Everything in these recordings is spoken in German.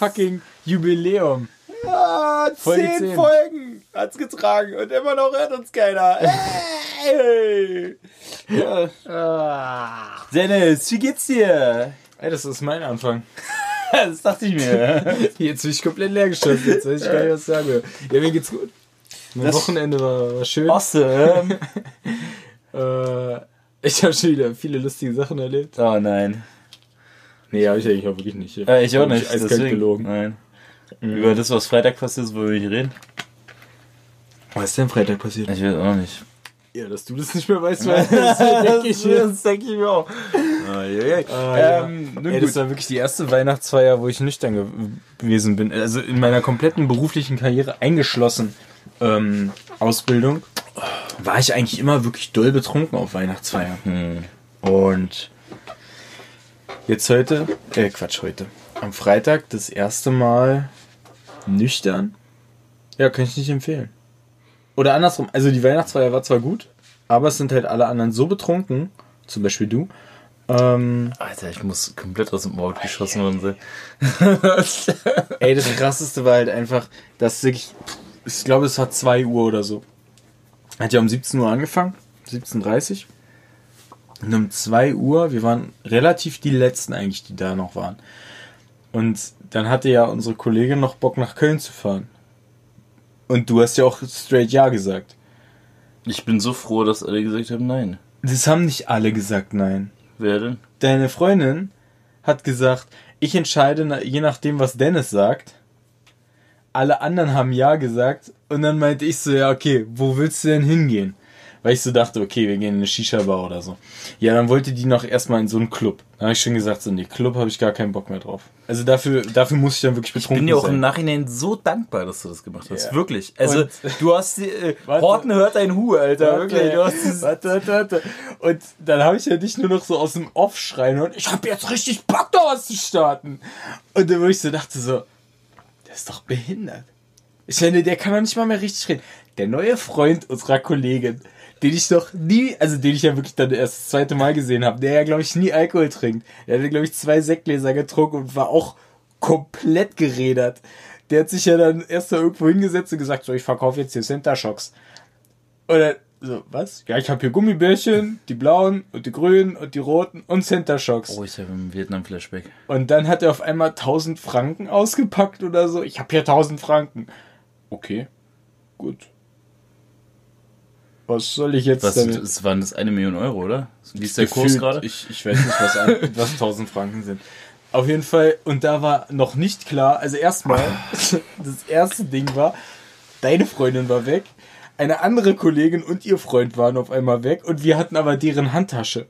fucking Jubiläum. Ja, Folge zehn 10. Folgen hat's getragen und immer noch hört uns keiner. Hey. Ja. Ah. Dennis, wie geht's dir? Ey, das ist mein Anfang. Das dachte ich mir. Jetzt bin ich komplett leer geschossen. Jetzt weiß ich gar nicht, was ich sagen will. Ja, mir geht's gut. Mein Das- Wochenende war, war schön. Awesome. Äh, ich habe schon wieder viele lustige Sachen erlebt. Oh nein. Nee, habe ich eigentlich auch wirklich nicht. Äh, ich auch nicht. Eiskalt Deswegen. gelogen. Nein. Über das, was Freitag passiert ist, wo wir nicht reden? Was ist denn Freitag passiert? Ich weiß auch nicht. Ja, dass du das nicht mehr weißt, weil das denke ich mir. das denke ich mir auch. Ah, ja. Ähm, nun Ey, das war wirklich die erste Weihnachtsfeier, wo ich nüchtern ge gewesen bin. Also in meiner kompletten beruflichen Karriere eingeschlossen ähm, Ausbildung war ich eigentlich immer wirklich doll betrunken auf Weihnachtsfeiern. Hm. Und jetzt heute, äh Quatsch, heute. Am Freitag das erste Mal nüchtern. Ja, kann ich nicht empfehlen. Oder andersrum, also die Weihnachtsfeier war zwar gut, aber es sind halt alle anderen so betrunken, zum Beispiel du, ähm, Alter, ich muss komplett aus dem Maul geschossen worden sein. Ey, das krasseste war halt einfach, dass wirklich, ich glaube, es war 2 Uhr oder so. Hat ja um 17 Uhr angefangen, 17.30 Uhr. Und um 2 Uhr, wir waren relativ die letzten eigentlich, die da noch waren. Und dann hatte ja unsere Kollegin noch Bock nach Köln zu fahren. Und du hast ja auch straight Ja gesagt. Ich bin so froh, dass alle gesagt haben, nein. Das haben nicht alle gesagt Nein. Wer denn? Deine Freundin hat gesagt, ich entscheide je nachdem, was Dennis sagt. Alle anderen haben Ja gesagt. Und dann meinte ich so, ja, okay, wo willst du denn hingehen? Weil ich so dachte, okay, wir gehen in eine Shisha-Bar oder so. Ja, dann wollte die noch erstmal in so einen Club. Da habe ich schon gesagt, so, nee, Club habe ich gar keinen Bock mehr drauf. Also dafür, dafür muss ich dann wirklich Ich betrunken bin dir auch sein. im Nachhinein so dankbar, dass du das gemacht hast. Ja. Wirklich. Also, Und- du hast äh, Warte. Horten hört dein Hu, Alter. Wirklich. Du hast warte, warte, warte. Und dann habe ich ja nicht nur noch so aus dem Off schreien und ich habe jetzt richtig Bock, da was zu starten. Und dann wo ich so dachte so, der ist doch behindert. Ich finde, der kann doch nicht mal mehr richtig reden. Der neue Freund unserer Kollegin, den ich doch nie, also den ich ja wirklich dann erst das zweite Mal gesehen habe, der ja, glaube ich, nie Alkohol trinkt. Der hatte, glaube ich, zwei Sektgläser getrunken und war auch komplett geredert. Der hat sich ja dann erst da irgendwo hingesetzt und gesagt, so, ich verkaufe jetzt hier Center Shocks. Oder so, was? Ja, ich habe hier Gummibärchen, die blauen und die grünen und die roten und Center Shocks. oh, ich habe im Vietnam-Flashback. Und dann hat er auf einmal 1000 Franken ausgepackt oder so. Ich habe hier 1000 Franken. Okay, gut. Was soll ich jetzt Was, damit? es waren das eine Million Euro, oder? Wie ist der Kurs Gefühlt, gerade? Ich, ich weiß nicht, was, ein, was 1000 Franken sind. Auf jeden Fall, und da war noch nicht klar, also erstmal, das erste Ding war, deine Freundin war weg, eine andere Kollegin und ihr Freund waren auf einmal weg und wir hatten aber deren Handtasche.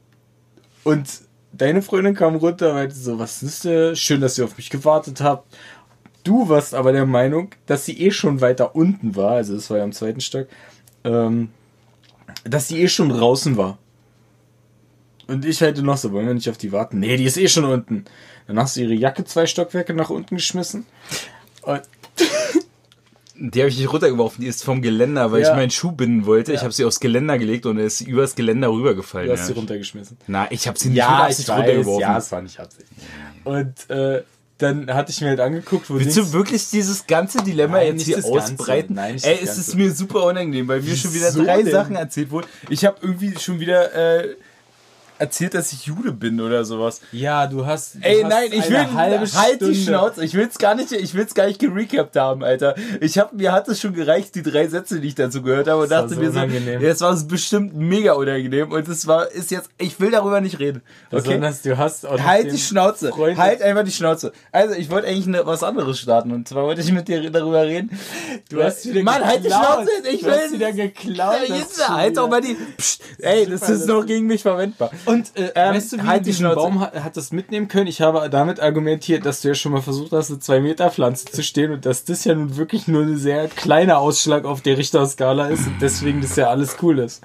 Und deine Freundin kam runter und meinte so, was ist denn? Schön, dass ihr auf mich gewartet habt. Du warst aber der Meinung, dass sie eh schon weiter unten war, also das war ja am zweiten Stock, ähm, dass sie eh schon draußen war. Und ich halt noch so, wollen wir nicht auf die warten? Nee, die ist eh schon unten. Dann hast du ihre Jacke zwei Stockwerke nach unten geschmissen. Und Die habe ich nicht runtergeworfen, die ist vom Geländer, weil Ja. ich meinen Schuh binden wollte. Ich Ja. habe sie aufs Geländer gelegt und er ist übers Geländer rübergefallen. du hast ja. sie runtergeschmissen. Na, ich habe sie nicht mit Absicht runtergeworfen. ja, es war nicht Absicht. Und äh, dann hatte ich mir halt angeguckt, wo Willst du wirklich dieses ganze Dilemma Nein, jetzt hier das Ganze. ausbreiten? Nein, nicht Ey, es ist mir super unangenehm, weil mir schon wieder drei denn? Sachen erzählt wurden. Ich habe irgendwie schon wieder äh, erzählt, dass ich Jude bin oder sowas. Ja, du hast. Du Ey, hast nein, ich will halbe halt die Schnauze. Ich will's gar nicht, ich will's gar nicht gerecapt haben, Alter. Ich hab mir hat es schon gereicht, die drei Sätze, die ich dazu gehört habe und Das war dachte so mir so, unangenehm. ja, es war bestimmt mega unangenehm und es war ist jetzt ich will darüber nicht reden. Okay? Besonders du hast auch Halt die Schnauze. Freund- Halt einfach die Schnauze. Also, ich wollte eigentlich ne, was anderes starten. Und zwar wollte ich mit dir darüber reden. Du hast wieder Mann, halt die geklaut. Schnauze. Ich Du will. hast wieder geklaut, Ja, das jetzt, halt doch mal die. Psst, ey, das ist das- noch gegen mich verwendbar. Und äh, Ähm, weißt du, wie halt die diesen Schnauze. Baum hat, hat das mitnehmen können? Ich habe damit argumentiert, dass du ja schon mal versucht hast, eine 2 Meter Pflanze zu stehen und dass das ja nun wirklich nur ein sehr kleiner Ausschlag auf der Richterskala ist und deswegen das ja alles cool ist.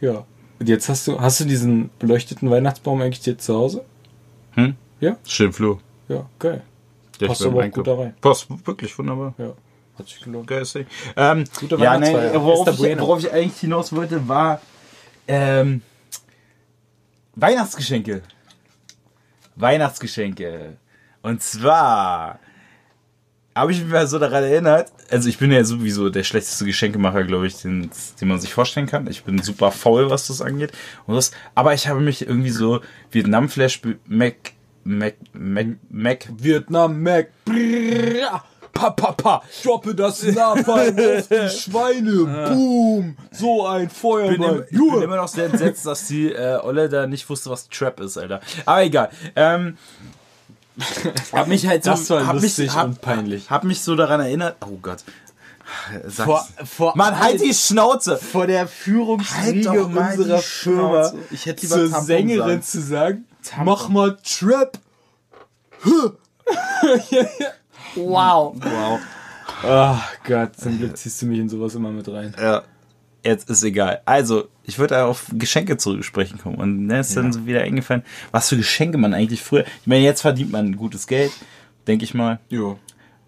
Ja. Und jetzt hast du, hast du diesen beleuchteten Weihnachtsbaum eigentlich jetzt zu Hause? Hm? Ja? Schön Flur. Ja, geil. Ja, Passt aber auch gut da rein. Passt wirklich wunderbar. Ja. Hat sich gelohnt. Geiles Ding. Ähm, Gute ja, nein, worauf ich, worauf ich eigentlich hinaus wollte, war ähm, Weihnachtsgeschenke. Weihnachtsgeschenke. Und zwar habe ich mich mal so daran erinnert, also ich bin ja sowieso der schlechteste Geschenkemacher, glaube ich, den, den man sich vorstellen kann. Ich bin super faul, was das angeht. Und das, aber ich habe mich irgendwie so Vietnam-Flash, Mac, Mac, Mac, Mac, Vietnam Mac. Pa, pa, pa. Droppe das Napalm auf die Schweine. Boom. So ein bin, Feuerball. immer, ich bin immer noch sehr entsetzt, dass die äh, Olle da nicht wusste, was Trap ist, Alter. Aber egal. Ähm, hab mich halt so, Das war hab lustig mich, hab, und peinlich. Hab mich so daran erinnert. Oh Gott. Sag's. Vor, vor, Mann, halt die Schnauze! vor der Führungsriege Halt unserer Firma. Ich hätte lieber zur Tampon Sängerin sagen. zu sagen, Tampon. mach mal Trap. Wow. Wow. Ach Gott, zum Glück ziehst du mich in sowas immer mit rein. Ja. Jetzt ist egal. Also, ich würde auf Geschenke zurücksprechen kommen. Und mir ist dann so wieder eingefallen, was für Geschenke man eigentlich früher. Ich meine, jetzt verdient man gutes Geld, denke ich mal. Jo.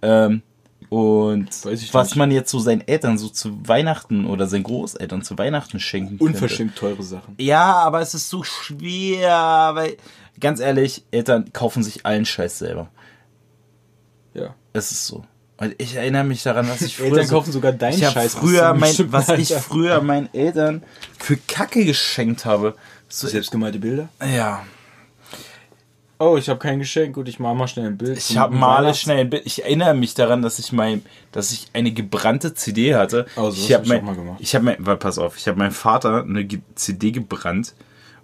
Ähm, und was nicht. man jetzt so seinen Eltern so zu Weihnachten oder seinen Großeltern zu Weihnachten schenken könnte. Unverschämt teure Sachen. Ja, aber es ist so schwer, weil, ganz ehrlich, Eltern kaufen sich allen Scheiß selber. Es ist so. Und ich erinnere mich daran, was ich früher Eltern so, kaufen sogar deinen ich Scheiß. früher mein, was ich früher meinen Eltern für Kacke geschenkt habe. So, Selbstgemalte Bilder? ja, Oh, ich habe kein Geschenk. Gut, ich mal mal schnell ein Bild. ich habe mal Weihnachts- schnell ein Bild. Ich erinnere mich daran, dass ich mein, dass ich eine gebrannte CD hatte. Oh, ich habe hab mein, mal ich habe mein, warte, pass auf, ich habe meinem Vater eine CD gebrannt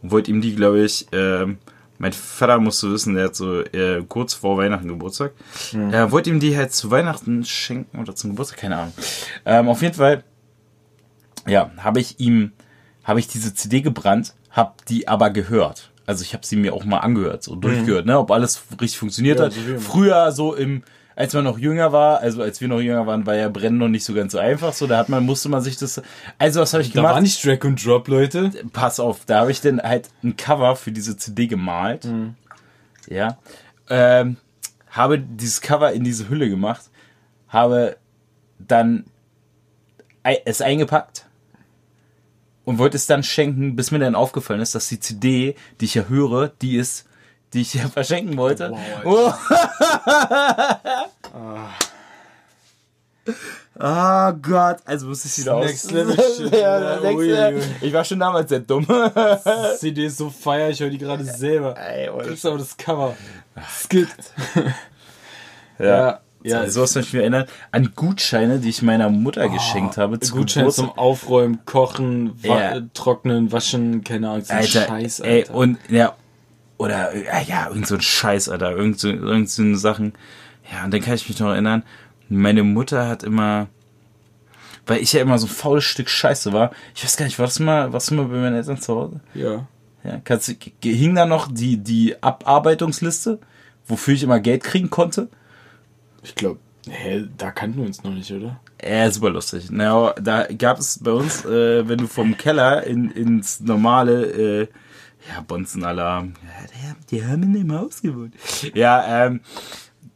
und wollte ihm die, glaube ich, ähm, mein Vater musste wissen, der hat so äh, kurz vor Weihnachten Geburtstag. Hm. Er wollte ihm die halt zu Weihnachten schenken oder zum Geburtstag, keine Ahnung. Ähm, auf jeden Fall, ja, habe ich ihm, habe ich diese CD gebrannt, habe die aber gehört. Also ich habe sie mir auch mal angehört, so durchgehört, ne, ob alles richtig funktioniert Mhm. Ja, hat. so. Früher so im, als man noch jünger war, also als wir noch jünger waren, war ja Brennen noch nicht so ganz so einfach. So, da hat man, musste man sich das. Also was habe ich Da war gemacht? nicht Drag und Drop, Leute. Pass auf, da habe ich dann halt ein Cover für diese CD gemalt. Mhm. Ja. Ähm, habe dieses Cover in diese Hülle gemacht, habe dann es eingepackt und wollte es dann schenken, bis mir dann aufgefallen ist, dass die CD, die ich ja höre, die ist, die ich ja verschenken wollte. Wow, Oh Gott, also muss ich wieder aus. Next Level Shit, ja, Alter. next level. Ich war schon damals sehr dumm. Die CD ist so feier, ich höre die gerade selber. Ey, ohne Kriegst aber das Cover. Skit. ja. Ja, so was mich erinnert an Gutscheine, die ich meiner Mutter geschenkt habe. Zu Gutschein Geburtstag. zum Aufräumen, Kochen, wa Ja. äh, Trocknen, Waschen, keine Ahnung, so Alter, Scheiß, ey, Alter. und ja, oder ja, ja, irgend so ein Scheiß, Alter, irgend so, irgend so Sachen. Ja, und dann kann ich mich noch erinnern, meine Mutter hat immer, weil ich ja immer so ein faules Stück Scheiße war, ich weiß gar nicht, warst du mal, warst du mal bei meinen Eltern zu Hause? ja. Ja, kannst hing da noch die, die Abarbeitungsliste, wofür ich immer Geld kriegen konnte? Ich glaube, hä, da kannten wir uns noch nicht, oder? Ja, super lustig. Na, da gab es bei uns, äh, wenn du vom Keller in, ins normale, äh, ja, Bonzenalarm, ja, die, die haben in dem Haus gewohnt. Ja, ähm,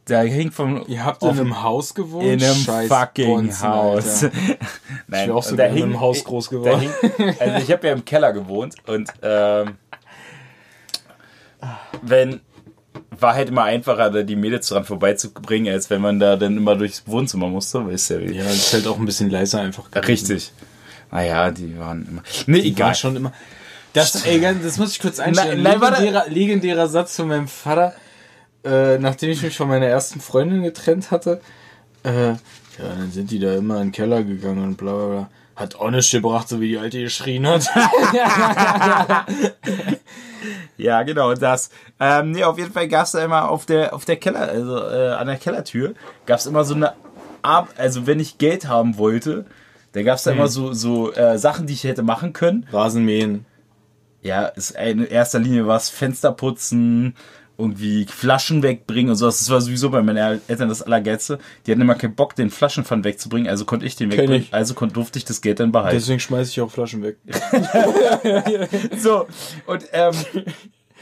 da hing vom, Ihr habt in einem Haus gewohnt? in einem Scheiß fucking Bonzen, Haus. Nein, Ich wäre auch da in einem hing- Haus groß da geworden. hing, also ich habe ja im Keller gewohnt und ähm, wenn war halt immer einfacher, da die Mädels dran vorbeizubringen, als wenn man da dann immer durchs Wohnzimmer musste, weißt du ja wie. Ja, das ist halt auch ein bisschen leiser einfach. gewesen. Richtig. Naja, die waren immer. Nee, Die egal. war schon immer. Das, ey, das muss ich kurz einstellen. Nein, nein, legendärer, legendärer Satz von meinem Vater, äh, nachdem ich mich von meiner ersten Freundin getrennt hatte. Äh, ja, dann sind die da immer in den Keller gegangen und bla bla bla. Hat auch nichts gebracht, so wie die Alte geschrien hat. Ja, genau, das. Ähm, nee, auf jeden Fall gab es da immer auf der, auf der Keller, also äh, an der Kellertür, gab es immer so eine Ab also wenn ich Geld haben wollte, dann gab es da immer so, so äh, Sachen, die ich hätte machen können. Rasenmähen. Ja, ist in erster Linie was, Fenster putzen, irgendwie Flaschen wegbringen und sowas. Das war sowieso bei meinen Eltern das Allergeilste. Die hatten immer keinen Bock, den Flaschenpfand wegzubringen, also konnte ich den wegbringen. ich. Also kon, durfte ich das Geld dann behalten. Deswegen schmeiße ich auch Flaschen weg. So, und ähm,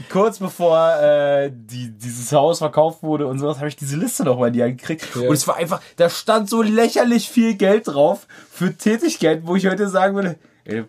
kurz bevor äh, die, dieses Haus verkauft wurde und sowas, habe ich diese Liste nochmal in die Hand gekriegt. Ja. Und es war einfach, da stand so lächerlich viel Geld drauf für Tätigkeiten, wo ich heute sagen würde, ey,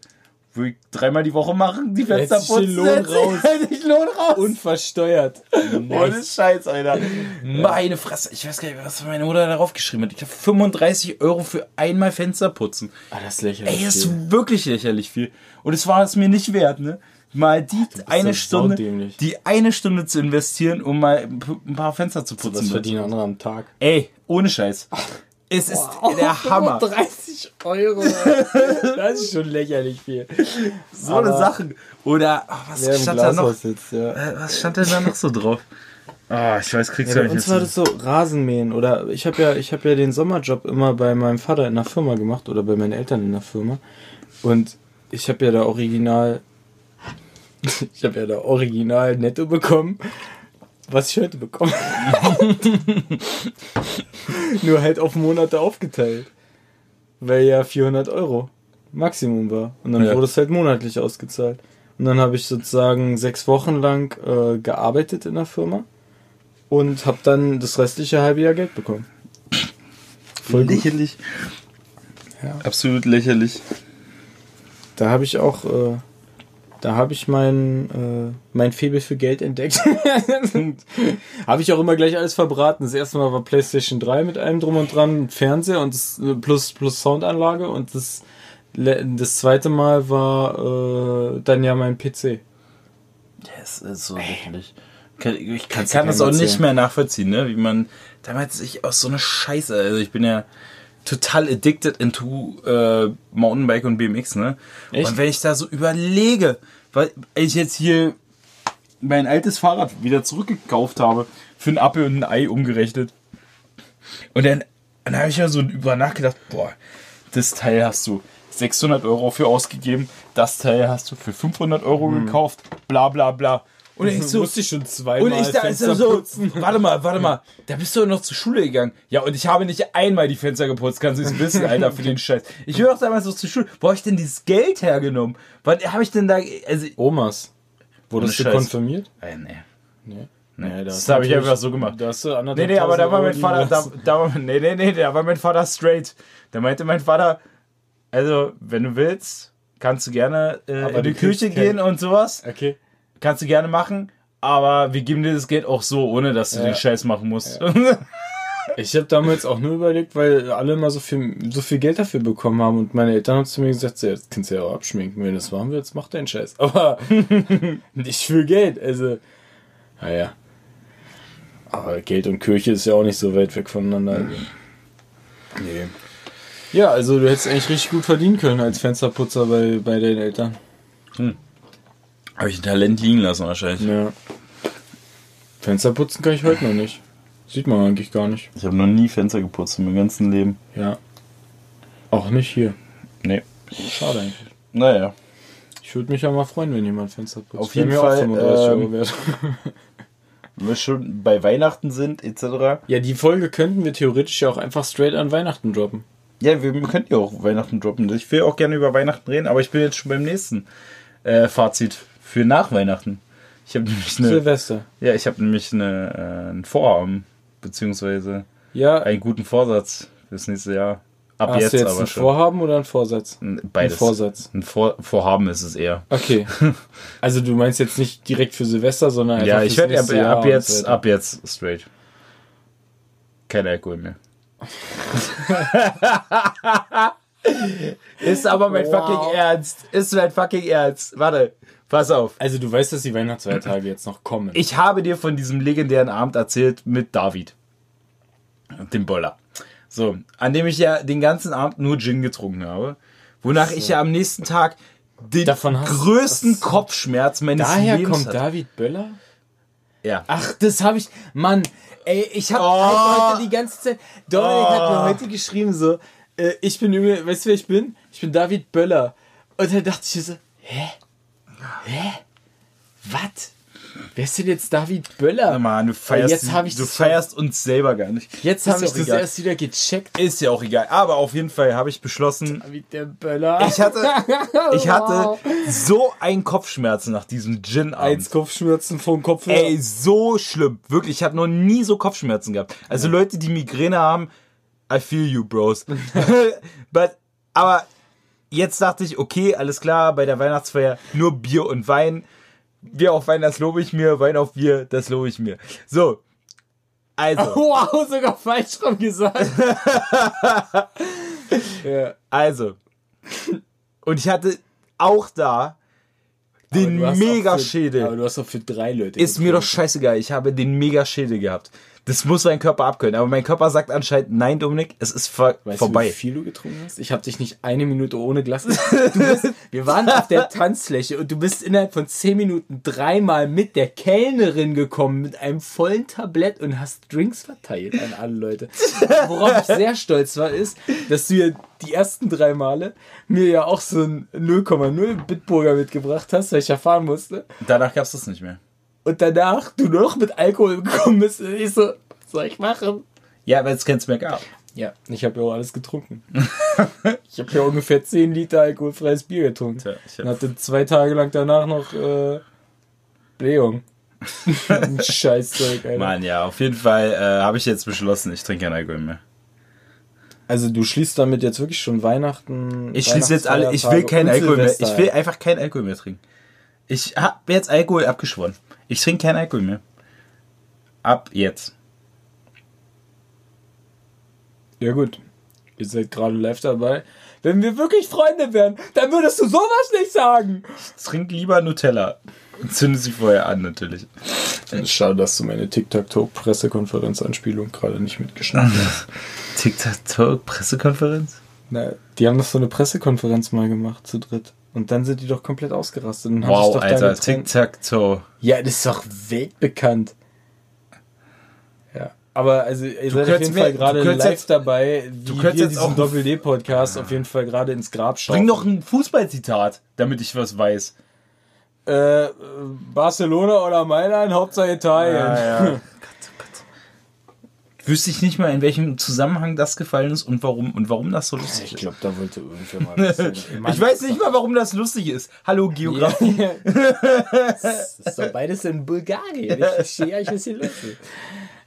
Würde ich dreimal die Woche machen, die Fenster Hättest putzen. Lohn hätte ich- raus. ich Lohn raus. Unversteuert. Ohne Scheiß, Alter. Meine Fresse. Ich weiß gar nicht, was meine Mutter darauf geschrieben hat. Ich habe 35 Euro für einmal Fenster putzen. Ah, das ist lächerlich. Ey, das viel. ist wirklich lächerlich viel. Und es war es mir nicht wert, ne? Mal die eine Stunde, saudämlich. die eine Stunde zu investieren, um mal ein paar Fenster zu putzen. Was verdienen andere am Tag? Ey, ohne Scheiß. Es ist der Hammer. 30 Euro. das ist schon lächerlich viel. So eine Aber- Sachen. Oder, ach, was stand da noch? Sitzt, ja. Äh, Was stand denn da noch so drauf? Ah, ich weiß, kriegst du Ja, ja, bei nicht uns war jetzt. das so Rasenmähen oder ich habe ja ich habe ja den Sommerjob immer bei meinem Vater in der Firma gemacht oder bei meinen Eltern in der Firma und ich habe ja da original ich habe ja da original netto bekommen was ich heute bekomme nur halt auf Monate aufgeteilt weil ja 400 Euro Maximum war und dann Ja. wurde es halt monatlich ausgezahlt und dann habe ich sozusagen sechs Wochen lang äh, gearbeitet in der Firma und habe dann das restliche halbe Jahr Geld bekommen. Voll lächerlich. Ja. Absolut lächerlich. Da habe ich auch, äh, da habe ich mein, äh, mein Faible für Geld entdeckt. habe ich auch immer gleich alles verbraten. Das erste Mal war PlayStation 3 mit allem drum und dran, Fernseher und das, äh, plus, plus Soundanlage und das, das zweite Mal war äh, dann ja mein PC. Das ist so lächerlich. Kann- Ich kann, kann das auch nicht erzählen. mehr nachvollziehen, ne? Wie man damals sich aus so einer Scheiße, also ich bin ja total addicted into äh, Mountainbike und BMX, ne? Echt? Und wenn ich da so überlege, weil ich jetzt hier mein altes Fahrrad wieder zurückgekauft habe, für einen Apfel und ein Ei umgerechnet. Und dann, dann habe ich ja so über nachgedacht, boah, das Teil hast du 600 Euro für ausgegeben, das Teil hast du für 500 Euro gekauft, bla bla bla. Und ich so, musste ich schon zweimal und ich da ist Fenster so, putzen. warte mal, warte mal, da bist du doch noch zur Schule gegangen. Ja, und ich habe nicht einmal die Fenster geputzt, kannst du es wissen, Alter, für den Scheiß. Ich will doch damals noch zur Schule. Wo habe ich denn dieses Geld hergenommen? Was habe ich denn da, also, Omas. Wurdest du Scheiß. konfirmiert? äh, nee. Nee. Nee, das ist habe ich einfach so gemacht. Da hast du Nee, nee, aber da war mein Vater, da, da war, nee, nee, nee, da war mein Vater straight. Da meinte mein Vater, also, wenn du willst, kannst du gerne äh, in die Küche kein- gehen und sowas. Okay. Kannst du gerne machen, aber wir geben dir das Geld auch so, ohne dass du Ja. den Scheiß machen musst. Ich habe damals auch nur überlegt, weil alle immer so viel, so viel Geld dafür bekommen haben und meine Eltern haben zu mir gesagt, so, ja, das kannst du ja auch abschminken, wenn das machen willst, mach deinen Scheiß. Aber nicht für Geld, also, naja. Aber Geld und Kirche ist ja auch nicht so weit weg voneinander. Also. Nee. Ja, also du hättest eigentlich richtig gut verdienen können als Fensterputzer bei, bei deinen Eltern. Habe ich ein Talent liegen lassen wahrscheinlich. Ja. Fensterputzen kann ich heute noch nicht. Sieht man eigentlich gar nicht. Ich habe noch nie Fenster geputzt in meinem ganzen Leben. Ja. Auch nicht hier. Nee. Schade eigentlich. Naja. Ich würde mich ja mal freuen, wenn jemand Fenster putzt. Auf jeden Fall, 35 Euro wert. Wenn wir schon bei Weihnachten sind, etc. Ja, die Folge könnten wir theoretisch ja auch einfach straight an Weihnachten droppen. Ja, wir können ja auch Weihnachten droppen. Ich will auch gerne über Weihnachten reden, aber ich bin jetzt schon beim nächsten äh, Fazit für nach Weihnachten. Ich habe nämlich eine, Silvester. ja, ich habe nämlich eine, äh, ein Vorhaben, beziehungsweise Ja, einen guten Vorsatz fürs nächste Jahr. Ab hast jetzt, du jetzt aber ein schon. Vorhaben oder ein Vorsatz? Beides. Ein Vorsatz. Ein Vor Vorhaben ist es eher. Okay. also du meinst jetzt nicht direkt für Silvester, sondern einfach Ja, ich werde ab, ab jetzt, ab jetzt straight. Kein Alkohol mehr. ist aber mein Wow. fucking Ernst. Ist mein fucking Ernst. Warte, pass auf. Also du weißt, dass die Weihnachtsfeiertage jetzt noch kommen. Ich habe dir von diesem legendären Abend erzählt mit David. Dem Boller. So, an dem ich ja den ganzen Abend nur Gin getrunken habe. Wonach ich ja am nächsten Tag den größten so. Kopfschmerz meines Daher Lebens kommt hatte. David Böller? Ja. Ach, das habe ich. Mann, ey, ich habe Oh. heute die ganze Zeit. Dominik hat mir heute geschrieben so, äh, ich bin übel, weißt du wer ich bin? Ich bin David Böller. Und dann dachte ich so, hä? Hä? Was? Wer ist denn jetzt David Böller? Mann, du feierst, jetzt ich du feierst uns selber gar nicht. Jetzt habe ich das egal. erst wieder gecheckt. Ist ja auch egal. Aber auf jeden Fall habe ich beschlossen, David der Böller. ich hatte, ich hatte so einen Kopfschmerzen nach diesem Eins Gin-Abend. Kopfschmerzen vom Kopf. her. Ey, so schlimm. Wirklich, ich habe noch nie so Kopfschmerzen gehabt. Also Leute, die Migräne haben, I feel you, bros. But, aber jetzt dachte ich, okay, alles klar, bei der Weihnachtsfeier nur Bier und Wein. Bier auf Wein, das lobe ich mir. Wein auf Bier, das lobe ich mir. So. Also. Wow, sogar falsch rum gesagt. ja. Also. Und ich hatte auch da den Mega-Schädel. Aber du hast doch für drei Leute. Ist mir doch scheißegal. Ich habe den Mega-Schädel gehabt. Das muss mein Körper abkönnen. Aber mein Körper sagt anscheinend, nein, Dominik, es ist vor weißt vorbei. Du, wie viel du getrunken hast? Ich habe dich nicht eine Minute ohne Glas. Bist, wir waren auf der Tanzfläche und du bist innerhalb von zehn Minuten dreimal mit der Kellnerin gekommen mit einem vollen Tablett und hast Drinks verteilt an alle Leute. Worauf ich sehr stolz war, ist, dass du ja die ersten drei Male mir ja auch so ein 0,0 Bitburger mitgebracht hast, weil ich erfahren musste. Danach gab's das nicht mehr und danach du noch mit Alkohol gekommen bist. Und ich so, was soll ich machen? Ja, weil es keins mehr gab. Ja, ich habe ja auch alles getrunken. ich habe ja ungefähr 10 Liter alkoholfreies Bier getrunken. Tja, und hatte zwei Tage lang danach noch äh, Blähung. Scheißzeug, Alter. Mann, ja, auf jeden Fall äh, habe ich jetzt beschlossen, ich trinke keinen Alkohol mehr. Also du schließt damit jetzt wirklich schon Weihnachten. Ich schließe jetzt alle, ich will keinen Alkohol mehr. Ich will einfach keinen Alkohol mehr trinken. Ich habe jetzt Alkohol abgeschworen. Ich trinke keinen Alkohol mehr. Ab jetzt. Ja gut. Ihr seid gerade live dabei. Wenn wir wirklich Freunde wären, dann würdest du sowas nicht sagen. Ich trinke lieber Nutella. Und zünde sie vorher an, natürlich. Schade, dass du meine TikTok-Pressekonferenz-Anspielung gerade nicht mitgeschnitten hast. TikTok-Pressekonferenz? Na, die haben doch so eine Pressekonferenz mal gemacht, zu dritt. Und dann sind die doch komplett ausgerastet. Und wow, Alter, Tic-Tac-Toe. Ja, das ist doch weltbekannt. Ja, aber also ihr du seid auf jeden Fall gerade live jetzt, dabei, wie du wir diesen Doppel-D-Podcast auf jeden Fall gerade ins Grab schauen. Bring doch ein Fußballzitat, damit ich was weiß. Äh, Barcelona oder Mailand, Hauptsache Italien. Ja, ja. Wüsste ich nicht mal, in welchem Zusammenhang das gefallen ist und warum und warum das so lustig ist. Ich glaube, da wollte irgendwer mal Ich weiß nicht mal, warum das lustig ist. Hallo, Geografie. Ja, das ist doch beides in Bulgarien. Ich verstehe ja, ich was hier los ist.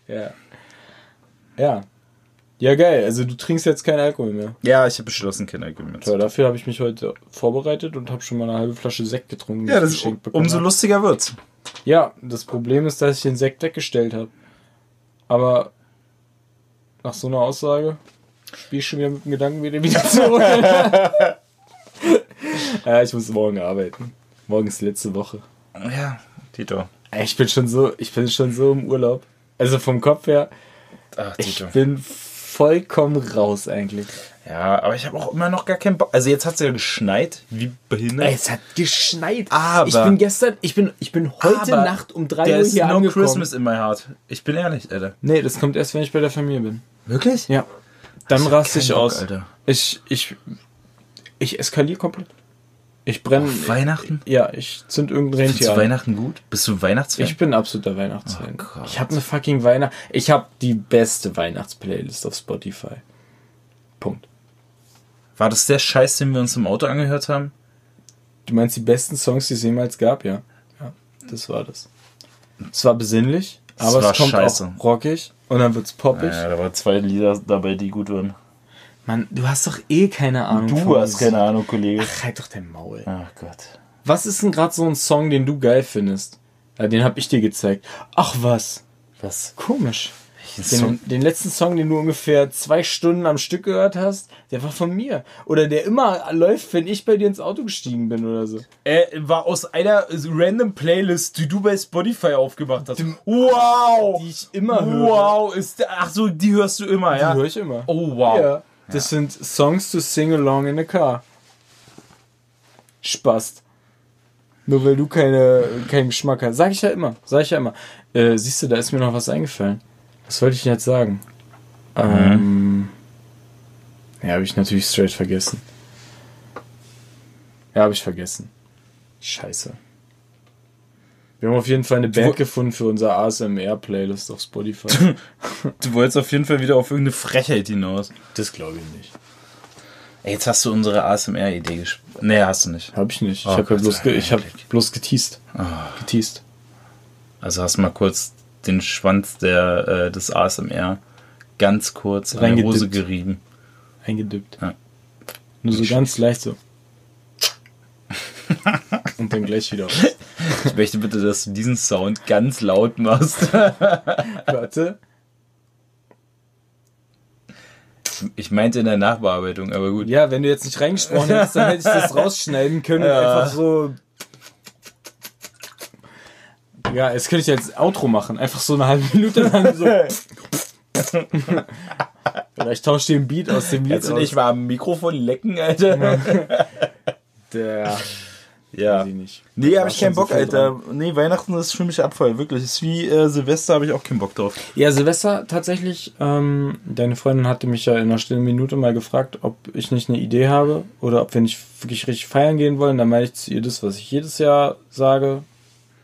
Ja. Ja. Ja, geil. Also du trinkst jetzt keinen Alkohol mehr. Ja, ich habe beschlossen, keinen Alkohol mehr. Toll, dafür habe ich mich heute vorbereitet und habe schon mal eine halbe Flasche Sekt getrunken. Ja, das ist umso lustiger wird's. Ja, das Problem ist, dass ich den Sekt weggestellt habe. Aber nach so einer Aussage spiele ich schon wieder mit dem Gedanken, wieder wieder zu holen. ja, ich muss morgen arbeiten. Morgen ist letzte Woche. Ja, Tito. Ich bin schon so, ich bin schon so im Urlaub. Also vom Kopf her, Ach, ich bin vollkommen raus eigentlich. Ja, aber ich habe auch immer noch gar keinen Bock. Also jetzt hat es ja geschneit, wie behindert. Es hat geschneit. Aber ich bin gestern, ich bin, ich bin heute Nacht um 3 Uhr hier no angekommen. Christmas in my heart. Ich bin ehrlich, Alter. Nee, das kommt erst, wenn ich bei der Familie bin. Wirklich? Ja. Dann raste ich aus. Alter. Ich, ich, ich eskaliere komplett. Ich brenne. Weihnachten? Ja, ich zünd irgendein Rentier. Findest du Weihnachten gut? Bist du ein Weihnachtsfan? Ich bin ein absoluter Weihnachtsfan. Oh ich habe eine fucking Weihnacht. Ich habe die beste Weihnachtsplaylist auf Spotify. Punkt. War das der Scheiß, den wir uns im Auto angehört haben? Du meinst die besten Songs, die es jemals gab, ja? Ja, das war das. Es war besinnlich, aber es kommt scheiße. auch rockig. Und dann wird's poppig. Ja, da waren zwei Lieder dabei, die gut waren. Mann, du hast doch eh keine Ahnung. Du hast keine Ahnung, Kollege. Ach, halt doch dein Maul. Ach Gott. Was ist denn gerade so ein Song, den du geil findest? Ja, den hab ich dir gezeigt. Ach was. Was? Komisch. Den, den, letzten Song, den du ungefähr zwei Stunden am Stück gehört hast, der war von mir. Oder der immer läuft, wenn ich bei dir ins Auto gestiegen bin oder so. Er war aus einer random Playlist, die du bei Spotify aufgemacht hast. Wow! Die ich immer höre. Wow! Ist ach so, die hörst du immer, ja? Die höre ich immer. Oh, wow. Ja. Das ja. sind Songs to sing along in a car. Spaß. Nur weil du keine, keinen Geschmack hast. Sag ich ja immer. Sag ich ja immer. Äh, siehst du, da ist mir noch was eingefallen. Was wollte ich denn jetzt sagen? Mhm. Ähm, ja, habe ich natürlich straight vergessen. Ja, habe ich vergessen. Scheiße. Wir haben auf jeden Fall eine Band gefunden für unser ASMR-Playlist auf Spotify. du wolltest auf jeden Fall wieder auf irgendeine Frechheit hinaus. Das glaube ich nicht. Ey, jetzt hast du unsere ASMR-Idee gespielt. Nee, hast du nicht. Hab ich nicht. Oh, ich habe ja bloß, ge ich hab bloß geteased. Oh. Geteased. Also hast du mal kurz den Schwanz der, äh, des ASMR ganz kurz in die Hose gerieben. Eingedippt. Ja. Nur so ganz leicht so. dann gleich wieder raus. Ich möchte bitte, dass du diesen Sound ganz laut machst. Warte. Ich meinte in der Nachbearbeitung, aber gut. Ja, wenn du jetzt nicht reingesprochen hättest, dann hätte ich das rausschneiden können und Ja. einfach so. Ja, jetzt könnte ich jetzt Outro machen. Einfach so eine halbe Minute lang so. Oder ich tausche den Beat aus dem Lied Kannst du nicht mal am Mikrofon lecken, Alter? Der, Ja. Nee, habe ich keinen so Bock, viel Alter. Nee, Weihnachten ist für mich Abfall, wirklich. Ist wie äh, Silvester, habe ich auch keinen Bock drauf. Ja, Silvester tatsächlich. Ähm, deine Freundin hatte mich ja in einer stillen Minute mal gefragt, ob ich nicht eine Idee habe oder ob wir nicht wirklich richtig feiern gehen wollen. Dann meine ich zu ihr das, was ich jedes Jahr sage.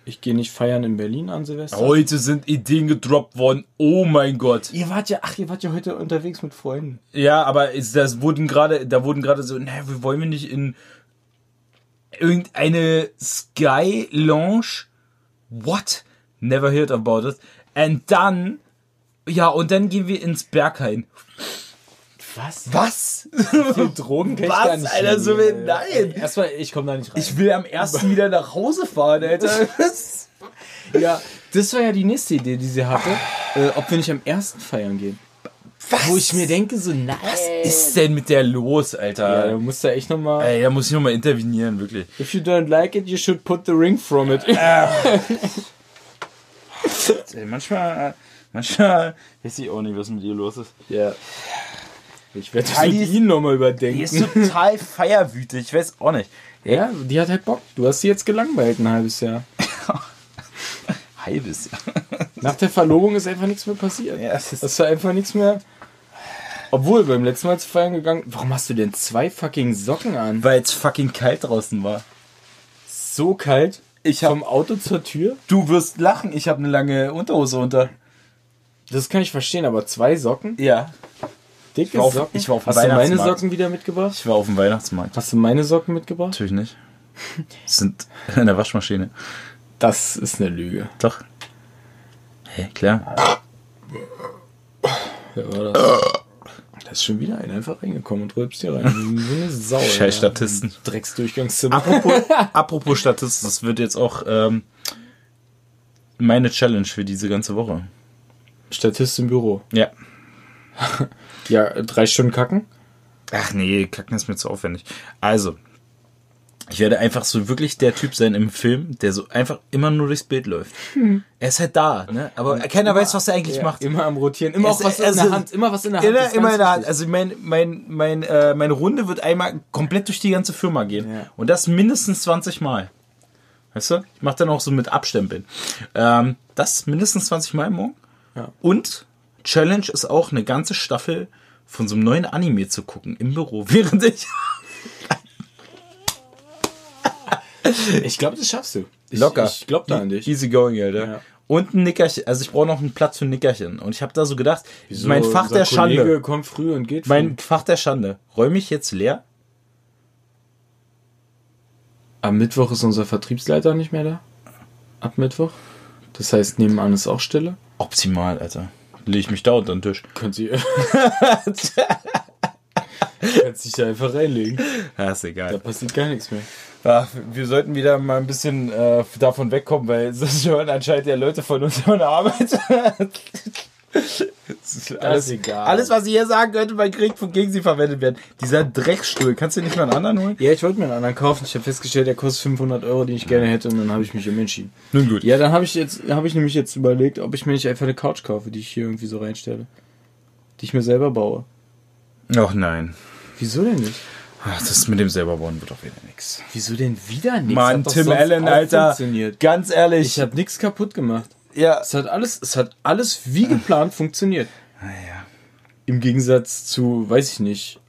Ich gehe nicht feiern in Berlin an Silvester. Heute sind Ideen gedroppt worden. Oh mein Gott. Ihr wart ja, ach, ihr wart ja heute unterwegs mit Freunden. Ja, aber ist, das wurden gerade, da wurden gerade so, naja, wir wollen wir nicht in irgendeine Sky Lounge? What? Never heard about it. Und dann, ja, und dann gehen wir ins Berghain. Was? Was? Für Drogen kann ich Was, gar nicht Alter, so will- nein. Erstmal, ich komme da nicht rein. Ich will am ersten wieder nach Hause fahren, Alter. ja, das war ja die nächste Idee, die sie hatte, äh, ob wir nicht am ersten feiern gehen. Was? Wo ich mir denke, so, nein. was ist denn mit der los, Ja, Alter? da musst du echt nochmal. Ey, da muss ich nochmal intervenieren, wirklich. If you don't like it, you should put the ring from it. Ey, manchmal, manchmal weiß ich auch nicht, was mit ihr los ist. Ja. Ich werde mit ist- ihnen nochmal Die überdenken. ist total feierwütig, ich weiß auch nicht. ja, die hat halt Bock. Du hast sie jetzt gelangweilt ein halbes Jahr. Halbes Jahr. Nach der Verlobung ist einfach nichts mehr passiert. Ja, es ist- das war einfach nichts mehr. Obwohl, beim letzten Mal zu feiern gegangen. Warum hast du denn zwei fucking Socken an? Weil es fucking kalt draußen war. So kalt. Ich hab- Vom Auto zur Tür? Du wirst lachen, ich habe eine lange Unterhose unter. Das kann ich verstehen, aber zwei Socken? Ja. Dicke war auf- Socken? ich war auf dem Hast du meine. Socken wieder mitgebracht? Ich war auf dem Weihnachtsmarkt. Hast du meine Socken mitgebracht? Natürlich nicht. Das sind in der Waschmaschine. Das ist eine Lüge. Doch. Hä, klar. Wer war das? Da ist schon wieder einer einfach reingekommen und rülpst hier rein. So eine Sau. Scheiß. Statisten. Drecksdurchgangszimmer. Apropos, apropos Statist, das wird jetzt auch ähm, meine Challenge für diese ganze Woche. Statist im Büro. Ja. Ja, drei Stunden kacken? Ach nee, kacken ist mir zu aufwendig. Also, ich werde einfach so wirklich der Typ sein im Film, der so einfach immer nur durchs Bild läuft. Er ist halt da, ne? Aber keiner weiß, was er eigentlich Ja, macht. Immer am Rotieren. Immer auch was in also- der Hand. Immer was in der Hand. Immer, immer in der Hand. Also mein, mein, mein, äh, meine Runde wird einmal komplett durch die ganze Firma gehen. Ja. Und das mindestens 20 Mal. Weißt du? Ich mache dann auch so mit Abstempeln. Ähm, das mindestens 20 Mal morgen. Ja. Und Challenge ist auch eine ganze Staffel von so einem neuen Anime zu gucken im Büro, während ich Ich glaube, das schaffst du. Ich, locker. Ich glaube da an dich. Easy going, Alter. Ja. Und ein Nickerchen. Also ich brauche noch einen Platz für ein Nickerchen. Und ich habe da so gedacht, mein Fach unser der Schande. Kollege kommt früh und geht Mein Fach der Schande. Räume ich jetzt leer? Am Mittwoch ist unser Vertriebsleiter nicht mehr da. Ab Mittwoch. Das heißt, nebenan ist auch Stille. Optimal, Alter. Lege ich mich da unter den Tisch. Könnt ihr. Kannst dich da einfach reinlegen. Ja, ist Da egal. passiert gar nichts mehr. Ja, wir sollten wieder mal ein bisschen äh, davon wegkommen, weil das hören anscheinend ja Leute von unserer Arbeit. Das ist alles, egal. alles, was sie hier sagen, könnte bei Krieg gegen sie verwendet werden. Dieser Dreckstuhl, kannst du nicht mal einen anderen holen? Ja, ich wollte mir einen anderen kaufen. Ich habe festgestellt, der kostet 500 Euro, die ich gerne hätte. Und dann habe ich mich umentschieden. Nun gut. Ja, dann habe ich jetzt, habe ich nämlich jetzt überlegt, ob ich mir nicht einfach eine Couch kaufe, die ich hier irgendwie so reinstelle. Die ich mir selber baue. Ach nein. Wieso denn nicht? Ach, das mit dem selber bauen wird auch wieder nix. Wieso denn wieder nichts? Mann, doch Tim Allen, Alter. Funktioniert. Ganz ehrlich. Ich habe nichts kaputt gemacht. Ja. Es hat alles, es hat alles wie geplant funktioniert. Naja. Im Gegensatz zu, weiß ich nicht,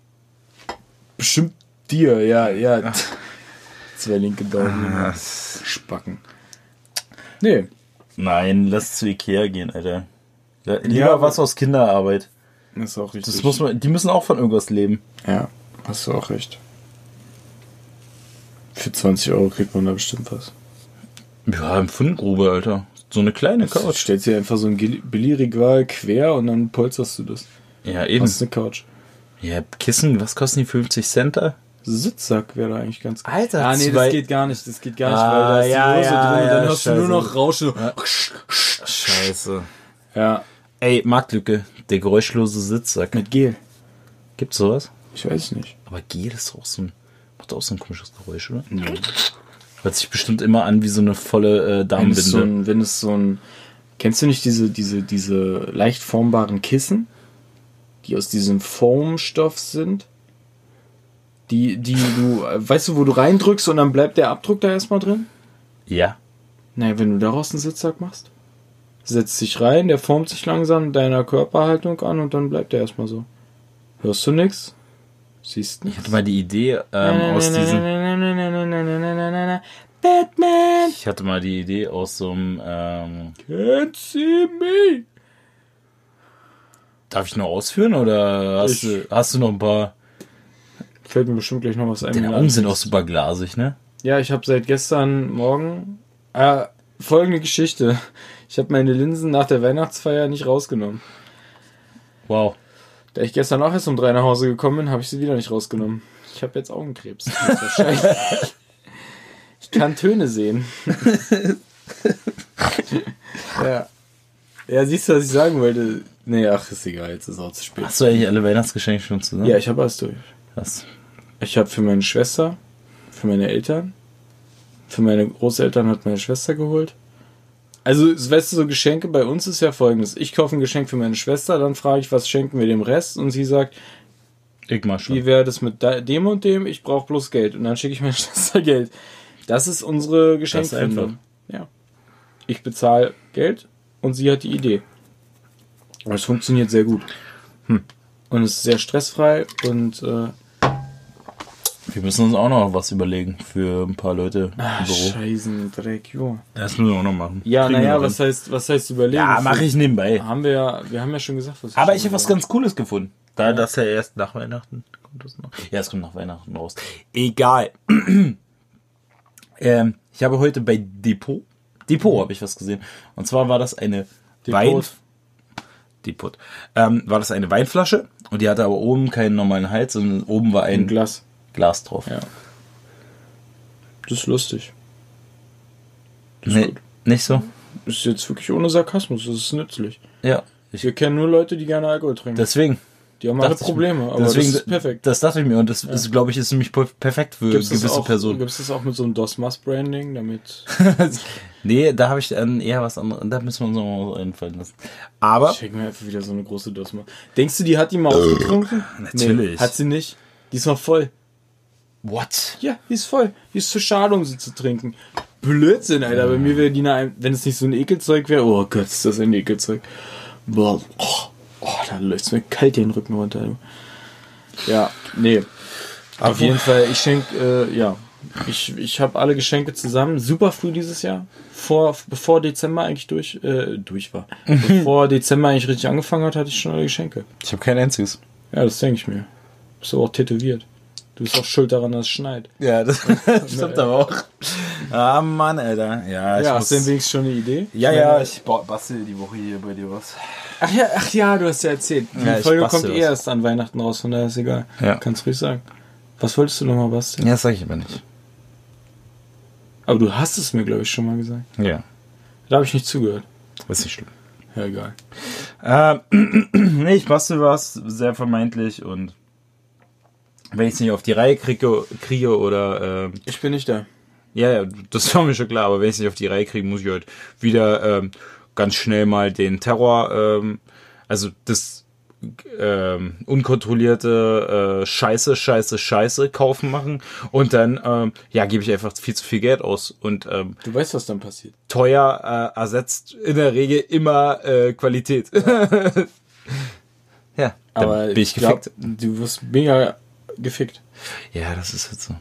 bestimmt dir, ja, ja. Zwei linke Daumen. Spacken. Nee. Nein, lass zu Ikea gehen, Alter. Lieber Ja, was aus Kinderarbeit. Das ist auch richtig. Das muss man, die müssen auch von irgendwas leben. Ja, hast du auch recht. Für 20 Euro kriegt man da bestimmt was. Ja, im Fundgrube, Alter. So eine kleine Du Couch. stellst dir einfach so ein Billigregal quer und dann polsterst du das. Ja, eben. Das ist eine Couch. Ja, Kissen, was kosten die 50 Cent da? Sitzsack wäre da eigentlich ganz gut. Alter, Ah, nee, zwei- das geht gar nicht, das geht gar nicht, Ah, weil da ist ja, die Hose ja, drin und ja, dann hörst du nur scheiße. noch Rauschen. Scheiße. Ja, Ey, Marktlücke, der geräuschlose Sitzsack. mit Gel. Gibt's sowas? Ich weiß nicht. Aber Gel ist auch so ein, macht auch so ein komisches Geräusch, oder? Hört sich bestimmt immer an wie so eine volle äh, Wenn es, so ein, wenn es so ein, kennst du nicht diese, diese, diese leicht formbaren Kissen, die aus diesem Foamstoff sind? Die, die du, äh, weißt du, wo du reindrückst und dann bleibt der Abdruck da erstmal drin? ja. Naja, wenn du daraus einen Sitzsack machst, setzt sich rein, der formt sich langsam deiner Körperhaltung an und dann bleibt der erstmal so. Hörst du nix? Siehst Ich nichts? hatte mal die Idee ähm, aus diesem. Batman Ich hatte mal die Idee aus so einem. Ähm, can't see me. darf ich noch ausführen oder hast, Ich- du, hast du noch ein paar? Fällt mir bestimmt gleich noch was ein. Deine Augen sind auch super glasig, ne? Ja, ich habe seit gestern Morgen äh, folgende Geschichte. Ich habe meine Linsen nach der Weihnachtsfeier nicht rausgenommen. Wow. Da ich gestern auch erst um drei nach Hause gekommen bin, habe ich sie wieder nicht rausgenommen. Ich habe jetzt Augenkrebs. Ich kann Töne sehen. ja. Ja, siehst du, was ich sagen wollte? Nee, ach, ist egal, jetzt ist auch zu spät. Hast du eigentlich alle Weihnachtsgeschenke schon zusammen? Ja, ich habe alles durch. Krass. Ich habe für meine Schwester, für meine Eltern, für meine Großeltern hat meine Schwester geholt. Also, weißt du, so Geschenke bei uns ist ja folgendes. Ich kaufe ein Geschenk für meine Schwester, dann frage ich, was schenken wir dem Rest? Und sie sagt, Ich mach wie schon. wäre das mit dem und dem? Ich brauche bloß Geld. Und dann schicke ich meiner Schwester Geld. Das ist unsere Geschenkfindung. Ja. Ich bezahle Geld und sie hat die Idee. Aber es funktioniert sehr gut. Hm. Und es ist sehr stressfrei und äh, Wir müssen uns auch noch was überlegen für ein paar Leute im ah, Büro. Scheißen Dreck, jo. Das müssen wir auch noch machen. Ja, naja, was heißt, was heißt überlegen? Ja, mache ich nebenbei. Haben wir ja, wir haben ja schon gesagt, was Aber ich habe was ganz Cooles gefunden. Da das ja erst nach Weihnachten kommt das noch. Ja, es kommt nach Weihnachten raus. Egal. ähm, ich habe heute bei Depot, Depot habe ich was gesehen. Und zwar war das eine Wein, Depot. Depot. Ähm, war das eine Weinflasche und die hatte aber oben keinen normalen Hals, sondern oben war Ein ein Glas. Glas drauf. Ja. Das ist lustig. Das ist Nee, gut. nicht so? Das ist jetzt wirklich ohne Sarkasmus, das ist nützlich. Ja. Ich, Wir kennen nur Leute, die gerne Alkohol trinken. deswegen. die haben alle ich mir. Probleme, aber deswegen, das ist perfekt. Das dachte ich mir und das ist, glaube ich, ist nämlich per- perfekt für Gibt's gewisse auch, Personen. Gibt es das auch mit so einem DOSMAS-Branding, damit... Nee, da habe ich dann eher was anderes. Da müssen wir uns noch mal einfallen lassen. Aber Schicken wir einfach wieder so eine große DOSMAS. Denkst du, die hat die mal ausgetrunken? natürlich. Nee, hat sie nicht. Die ist noch voll. What? Ja, die ist voll. Die ist zu schade, um sie zu trinken. Blödsinn, Alter. Bei mir wäre die, eine- wenn es nicht so ein Ekelzeug wäre, oh Gott, ist das ein Ekelzeug. Boah, oh, oh da läuft mir kalt den Rücken runter. Ja, nee. Auf jeden Fall, ich schenke, äh, ja. Ich, ich habe alle Geschenke zusammen. Super früh dieses Jahr. Vor, bevor Dezember eigentlich durch, äh, durch war. bevor Dezember eigentlich richtig angefangen hat, hatte ich schon alle Geschenke. Ich habe kein einziges. Ja, das denke ich mir. Bist aber auch tätowiert. Du bist auch schuld daran, dass es schneit. Ja, das stimmt aber auch. Ah, Mann, Alter. Ja, ich ja, muss, hast du denn wenigstens schon eine Idee? ja, ja, ich ba- bastel die Woche hier bei dir was. Ach ja, ach ja, du hast ja erzählt. Die Ja, ich Folge bastel kommt was. eh erst an Weihnachten raus, von daher ist egal. Ja. Kannst ruhig sagen. Was wolltest du nochmal basteln? Ja, das sag ich aber nicht. Aber du hast es mir, glaube ich, schon mal gesagt. Ja, Da habe ich nicht zugehört. ist nicht schlimm. Ja, egal. Ähm, nee, ich bastel was, sehr vermeintlich und wenn ich es nicht auf die Reihe kriege, kriege oder ähm, Ich bin nicht da. Ja, ja, das war mir schon klar, aber wenn ich es nicht auf die Reihe kriege, muss ich halt wieder ähm, ganz schnell mal den Terror, ähm, also das ähm, unkontrollierte äh, Scheiße, Scheiße, Scheiße kaufen machen und dann ähm, ja gebe ich einfach viel zu viel Geld aus und ähm, Du weißt, was dann passiert. teuer äh, ersetzt in der Regel immer äh, Qualität. ja, dann Aber bin ich glaub, gefickt. du wirst mega gefickt. Ja, das ist jetzt so.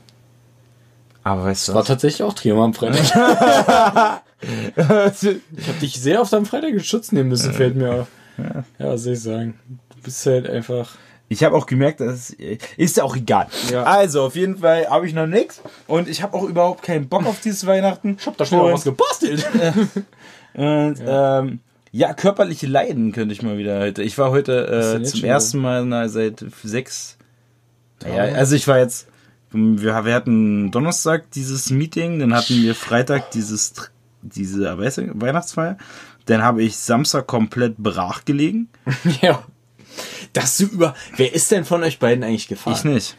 Aber weißt du War was? tatsächlich auch Trio am Freitag. ich habe dich sehr auf deinem Freitag in Schutz nehmen müssen, fällt mir auf. Ja, was soll ich sagen? Du bist halt einfach. Ich habe auch gemerkt, dass ist ja auch egal. Ja. Also auf jeden Fall habe ich noch nichts und ich habe auch überhaupt keinen Bock auf dieses Weihnachten. Ich habe da schnell was gebastelt. Und ja. Ähm, ja, körperliche Leiden könnte ich mal wieder heute. Ich war heute äh, zum schon ersten Mal na, seit sechs. Naja, also ich war jetzt Wir, wir hatten Donnerstag dieses Meeting, dann hatten wir Freitag dieses, diese Weihnachtsfeier. Dann habe ich Samstag komplett brach gelegen. ja. Dass du über. Wer ist denn von euch beiden eigentlich gefahren? Ich nicht.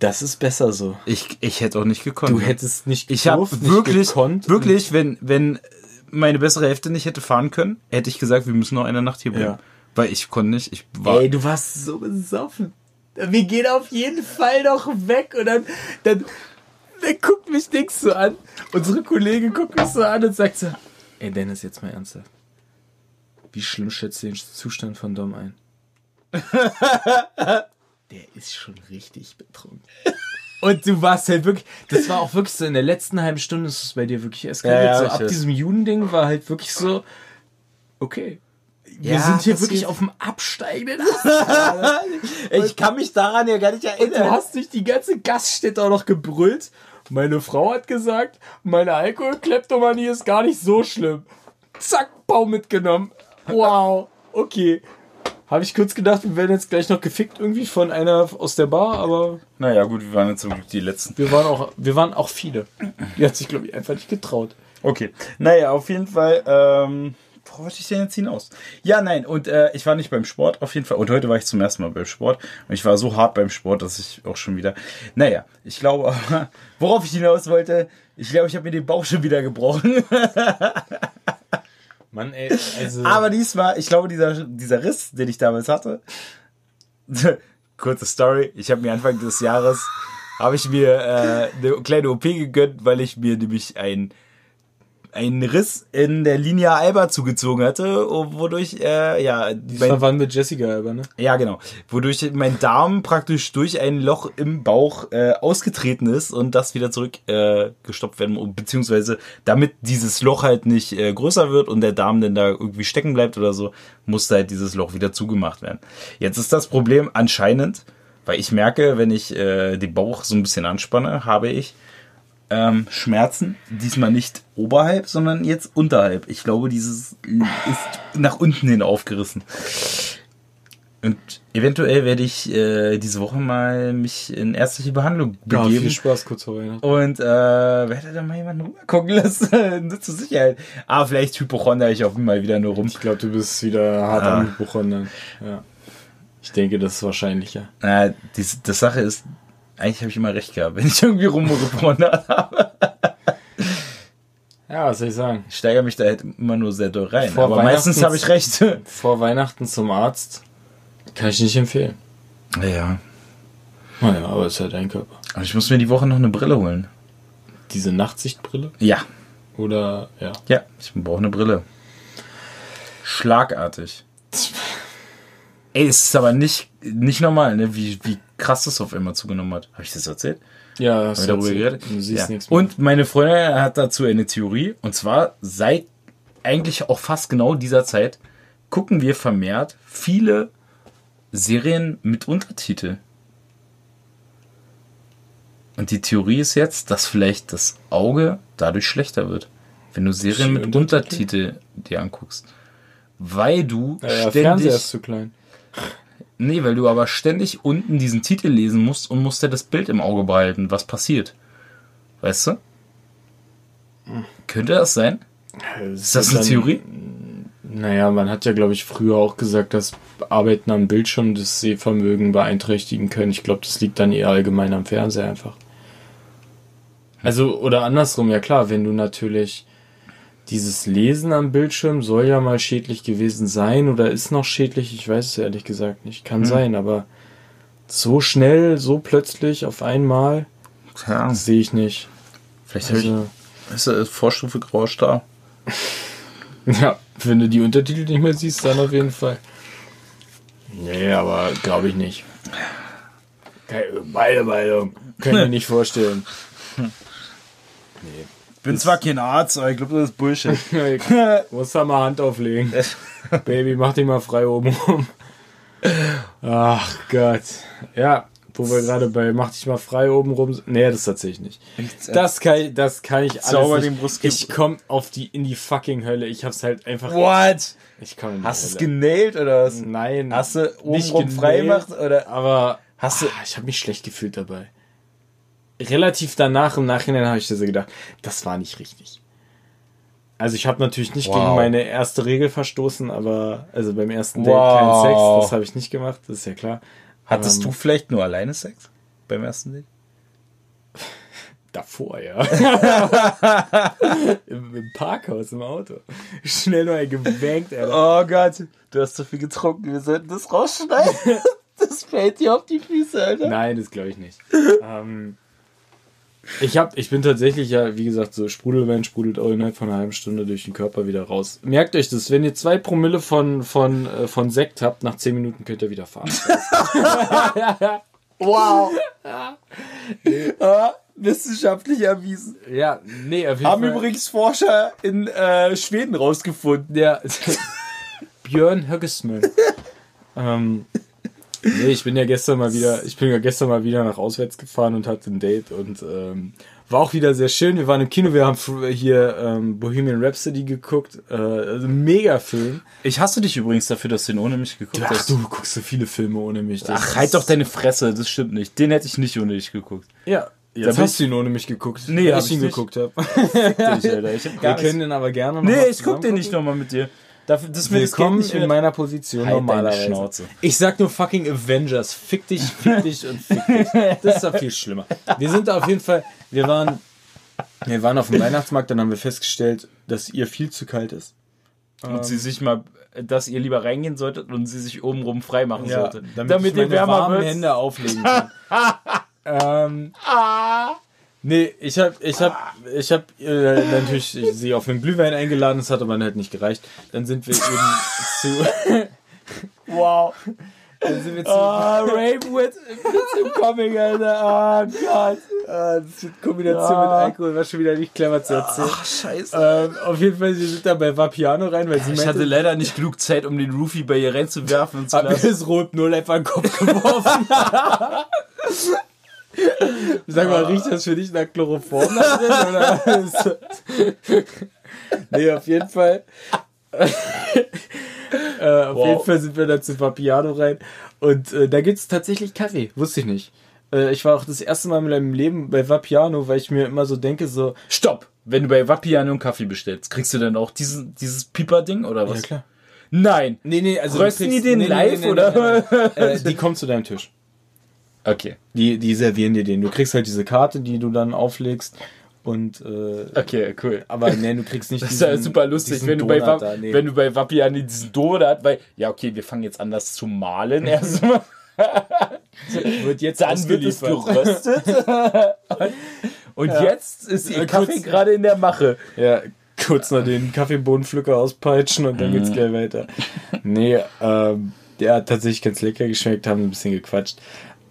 Das ist besser so. Ich, ich hätte auch nicht gekonnt. Du hättest nicht Ich habe wirklich, gekonnt. wirklich, wenn, wenn meine bessere Hälfte nicht hätte fahren können, hätte ich gesagt, wir müssen noch eine Nacht hier bleiben. Ja. Weil ich konnte nicht. Ich war. Ey, du warst so besoffen. Wir gehen auf jeden Fall noch weg und dann, dann, dann guckt mich nix so an. Unsere Kollegin guckt mich so an und sagt so, ey Dennis, jetzt mal ernsthaft. Wie schlimm schätzt du den Zustand von Dom ein? Der ist schon richtig betrunken. Und du warst halt wirklich, das war auch wirklich so, in der letzten halben Stunde ist es bei dir wirklich eskaliert. Ja ja, so ab diesem Judending war halt wirklich so, okay. Wir Ja, sind hier wirklich auf dem absteigenden Ast. ich kann mich daran ja gar nicht Und du hast durch die ganze Gaststätte auch noch gebrüllt. Meine Frau hat gesagt, meine Alkoholkleptomanie ist gar nicht so schlimm. Zack, Baum mitgenommen. Wow, okay. Habe ich kurz gedacht, wir werden jetzt gleich noch gefickt irgendwie von einer aus der Bar, aber Naja, gut, wir waren jetzt zum Glück die Letzten. wir waren auch, wir waren auch viele. Die hat sich, glaube ich, einfach nicht getraut. Okay. Naja, auf jeden Fall, ähm, worauf wollte ich denn jetzt hinaus? Ja, nein, und äh, ich war nicht beim Sport, auf jeden Fall. Und heute war ich zum ersten Mal beim Sport. Und ich war so hart beim Sport, dass ich auch schon wieder. Naja, ich glaube, worauf ich hinaus wollte, ich glaube, ich habe mir den Bauch schon wieder gebrochen. Mann, ey, also. Aber diesmal, ich glaube, dieser, dieser Riss, den ich damals hatte, kurze Story, ich habe mir Anfang des Jahres, habe ich mir äh, eine kleine OP gegönnt, weil ich mir nämlich ein einen Riss in der Linie Alba zugezogen hatte, wodurch, äh, ja, das mein, war mit Jessica aber, ne? ja genau, wodurch mein Darm praktisch durch ein Loch im Bauch äh, ausgetreten ist und das wieder zurück äh, gestopft werden, muss, beziehungsweise damit dieses Loch halt nicht äh, größer wird und der Darm dann da irgendwie stecken bleibt oder so, musste halt dieses Loch wieder zugemacht werden. Jetzt ist das Problem anscheinend, weil ich merke, wenn ich äh, den Bauch so ein bisschen anspanne, habe ich ähm, Schmerzen. Diesmal nicht oberhalb, sondern jetzt unterhalb. Ich glaube, dieses ist nach unten hin aufgerissen. Und eventuell werde ich äh, diese Woche mal mich in ärztliche Behandlung Ja, begeben. viel Spaß kurz vor Weihnachten. und äh, werde da mal jemanden rübergucken lassen. Nur zur Sicherheit. Ah, vielleicht Hypochonder ich auch mal wieder nur rum. Ich glaube, du bist wieder hart Ah. am Hypochondern. Ja. Ich denke, das ist wahrscheinlicher. Äh, die, die Sache ist, eigentlich habe ich immer recht gehabt, wenn ich irgendwie rumgepondert habe. Ja, was soll ich sagen? Ich steigere mich da halt immer nur sehr doll rein. Vor aber meistens habe ich recht. Vor Weihnachten zum Arzt kann ich nicht empfehlen. ja. Naja, aber ist ja dein Körper. Aber ich muss mir die Woche noch eine Brille holen. Diese Nachtsichtbrille? Ja. Oder, ja. Ja, ich brauche eine Brille. Schlagartig. Ey, es ist aber nicht, nicht normal, ne? wie, wie krass das auf einmal zugenommen hat. Habe ich das erzählt? Ja, hast du darüber erzählt. geredet? Du siehst ja. nichts mehr. Und meine Freundin hat dazu eine Theorie. Und zwar seit eigentlich auch fast genau dieser Zeit gucken wir vermehrt viele Serien mit Untertitel. Und die Theorie ist jetzt, dass vielleicht das Auge dadurch schlechter wird, wenn du Serien mit Untertitel? Dir anguckst. Weil du ja, ja, Fernseher ständig ist zu klein. Nee, weil du aber ständig unten diesen Titel lesen musst und musst ja das Bild im Auge behalten, was passiert. Weißt du? Könnte das sein? Ist das eine Theorie? Naja, man hat ja, glaube ich, früher auch gesagt, dass Arbeiten am Bildschirm das Sehvermögen beeinträchtigen können. Ich glaube, das liegt dann eher allgemein am Fernseher einfach. Also, oder andersrum, ja klar, wenn du natürlich dieses Lesen am Bildschirm soll ja mal schädlich gewesen sein oder ist noch schädlich, ich weiß es ehrlich gesagt nicht. Kann sein, aber so schnell, so plötzlich auf einmal, Ja, sehe ich nicht. vielleicht Also, ich. Ist das Vorstufe grauer Star? Ja, wenn du die Untertitel nicht mehr siehst, dann auf jeden Fall. Nee, aber glaube ich nicht. Keine- Meine Meinung. Kann ich mir nicht vorstellen. Bin zwar kein Arzt, aber ich glaube, das ist Bullshit. Muss da mal Hand auflegen. Baby, mach dich mal frei oben rum. Ach Gott. Ja, wo wir gerade bei mach dich mal frei oben rum. Nee, das tatsächlich nicht. Das kann ich, das kann ich Zauber alles den nicht. Ich komm auf die, in die fucking Hölle. Ich hab's halt einfach. What? Ich komm in die Hast du es genäht oder was? Nein. Hast du Nicht obenrum frei gemacht oder? Aber Hast du- ah, ich habe mich schlecht gefühlt dabei. Relativ danach, im Nachhinein habe ich so gedacht, das war nicht richtig. Also ich habe natürlich nicht Wow. gegen meine erste Regel verstoßen, aber also beim ersten Date Wow. kein Sex, das habe ich nicht gemacht, das ist ja klar. Hattest Ähm, du vielleicht nur alleine Sex beim ersten Date? Davor, ja. Im, Im Parkhaus, im Auto. Schnell noch ein gewankt, Alter. Oh Gott, du hast so viel getrunken, wir sollten das rausschneiden. das fällt dir auf die Füße, Alter. Nein, das glaube ich nicht. ähm, ich, hab, ich bin tatsächlich ja, wie gesagt, so Sprudelwein sprudelt auch innerhalb von einer halben Stunde durch den Körper wieder raus. Merkt euch das, wenn ihr zwei Promille von, von, äh, von Sekt habt, nach zehn Minuten könnt ihr wieder fahren. Wow. Ah, wissenschaftlich erwiesen. ja, nee, auf jeden Haben Fall. übrigens Forscher in äh, Schweden rausgefunden. der Björn Höggesmüll. ähm, nee, ich bin ja gestern mal wieder, ich bin ja gestern mal wieder nach auswärts gefahren und hatte ein Date und ähm, war auch wieder sehr schön. Wir waren im Kino, wir haben hier ähm, Bohemian Rhapsody geguckt, äh, also mega Film. Ich hasse dich übrigens dafür, dass du ihn ohne mich geguckt Ach, hast. du guckst so viele Filme ohne mich. Das Ach, halt doch deine Fresse, das stimmt nicht. Den hätte ich nicht ohne dich geguckt. Ja, jetzt hast du ihn ohne mich geguckt. Nee, hab ich ich ihn nicht. geguckt habe. Alter. Ich hab Wir gar können nichts- den aber gerne noch Nee, ich guck den nicht nochmal mit dir. Dafür, das Willkommen nicht in meiner Position Halt normalerweise. Schnauze. Ich sag nur fucking Avengers. Fick dich, fick dich und fick dich. Das ist doch viel schlimmer. Wir sind da auf jeden Fall, wir waren, wir waren auf dem Weihnachtsmarkt, dann haben wir festgestellt, dass ihr viel zu kalt ist. Und sie sich mal, dass ihr lieber reingehen solltet und sie sich obenrum frei machen sollte. damit, ich ihr meine warmen Hände auflegen kann. ähm, nee, ich hab, ich hab, ich hab äh, natürlich sie auf einen Glühwein eingeladen, das hat aber halt nicht gereicht. Dann sind wir eben zu, Wow. dann sind wir zu, Ah, Rape with, with Comic, Alter. Oh Gott. Ah, das in Kombination Ja. mit Alkohol war schon wieder nicht clever zu erzählen. Ach, scheiße. Ähm, auf jeden Fall, sie sind da bei Vapiano rein, weil sie Ich hatte meinte, leider nicht genug Zeit, um den Roofie bei ihr reinzuwerfen und zu hat mir lassen. das Rot null einfach in den Kopf geworfen. Sag mal, riecht das für dich nach Chloroform da drin? Oder? nee, auf jeden Fall. äh, auf Wow. jeden Fall sind wir da zu Vapiano rein. Und äh, da gibt's tatsächlich Kaffee. Wusste ich nicht. Äh, ich war auch das erste Mal in meinem Leben bei Vapiano, weil ich mir immer so denke, so, Stopp! Wenn du bei Vapiano einen Kaffee bestellst, kriegst du dann auch diesen, dieses Pieper-Ding oder was? Ja, klar. Nein! Nee, nee, also. Rösten die den nee, live, nee, nee, oder? Äh, die kommen zu deinem Tisch. Okay. Die, die servieren dir den. Du kriegst halt diese Karte, die du dann auflegst. Und, äh, Okay, cool. aber nee, du kriegst nicht Das ist ja super lustig, diesen wenn du, bei, Va- da, nee. wenn du bei Vapiano diesen Donut, weil, ja, okay, wir fangen jetzt an, das zu malen erstmal. wird jetzt Dann wird es geröstet. Und jetzt ist ihr Äh, Kaffee kurz- gerade in der Mache. Ja, kurz noch den Kaffeebohnenpflücker auspeitschen und dann Mhm. geht's gleich weiter. Nee, ähm, der hat tatsächlich ganz lecker geschmeckt, haben ein bisschen gequatscht.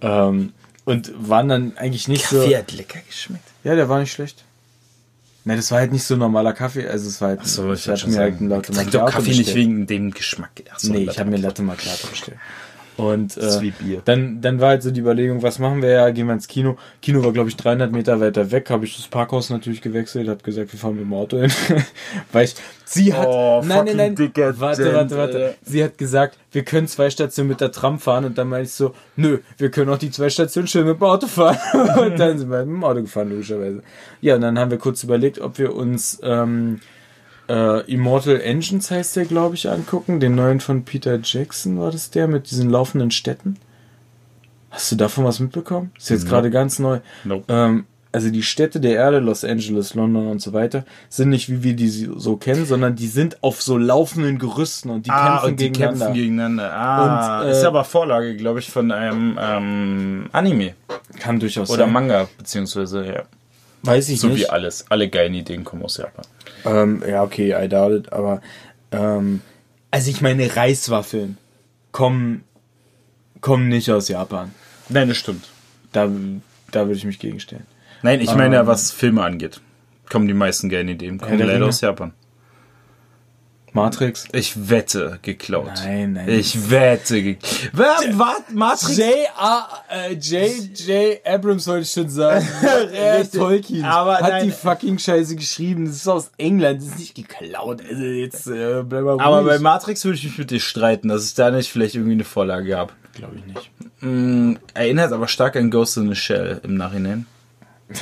Ähm, und waren dann eigentlich nicht so. hat lecker geschmeckt. Ja, der war nicht schlecht. Ne, das war halt nicht so normaler Kaffee, also es war halt. So, ich schon mir halt einen Latte trink doch Macchiato Kaffee nicht wegen dem Geschmack. Ach so, Nee, ich habe mir Macchiato. Latte Macchiato bestellt. Und äh, dann, dann war halt so die Überlegung, was machen wir ja? Gehen wir ins Kino. Kino war, glaube ich, 300 Meter weiter weg. Habe ich das Parkhaus natürlich gewechselt. Habe gesagt, wir fahren mit dem Auto hin. Weil ich, sie hat, Oh, nein, nein, nein, dicker warte, Gent, warte, warte. Alter. Sie hat gesagt, wir können zwei Stationen mit der Tram fahren. Und dann meinte ich so, nö, wir können auch die zwei Stationen schön mit dem Auto fahren. und dann sind wir mit dem Auto gefahren, logischerweise. Ja, und dann haben wir kurz überlegt, ob wir uns, ähm, äh, Immortal Engines heißt der, glaube ich, angucken. Den neuen von Peter Jackson war das der mit diesen laufenden Städten. Hast du davon was mitbekommen? Ist jetzt Nope. gerade ganz neu. Nope. Ähm, also die Städte der Erde, Los Angeles, London und so weiter, sind nicht wie wir die so kennen, sondern die sind auf so laufenden Gerüsten und die Ah, kämpfen und die gegeneinander. kämpfen gegeneinander. Ah, Und, äh, ist aber Vorlage, glaube ich, von einem ähm, Anime Kann durchaus oder sein. Manga, beziehungsweise, ja. Weiß ich So nicht. wie alles. Alle geilen Ideen kommen aus Japan. Ähm, ja, okay, I doubt it, aber ähm, also ich meine, Reiswaffeln kommen, kommen nicht aus Japan. Nein, das stimmt. Da, da würde ich mich gegenstellen. Nein, ich meine, was Filme angeht, kommen die meisten geilen Ideen. Kommen der leider aus Japan. Matrix? Ich wette, geklaut. Nein, nein. Ich wette, geklaut. Was? Matrix? J. A. Äh, J. J. Abrams wollte ich schon sagen. er. Tolkien. Aber hat nein. die fucking Scheiße geschrieben. Das ist aus England. Das ist nicht geklaut. Also jetzt äh, bleib mal ruhig. Aber bei Matrix würde ich mich mit dir streiten, dass es da nicht vielleicht irgendwie eine Vorlage gab. glaube ich nicht. Mm, erinnert aber stark an Ghost in the Shell im Nachhinein.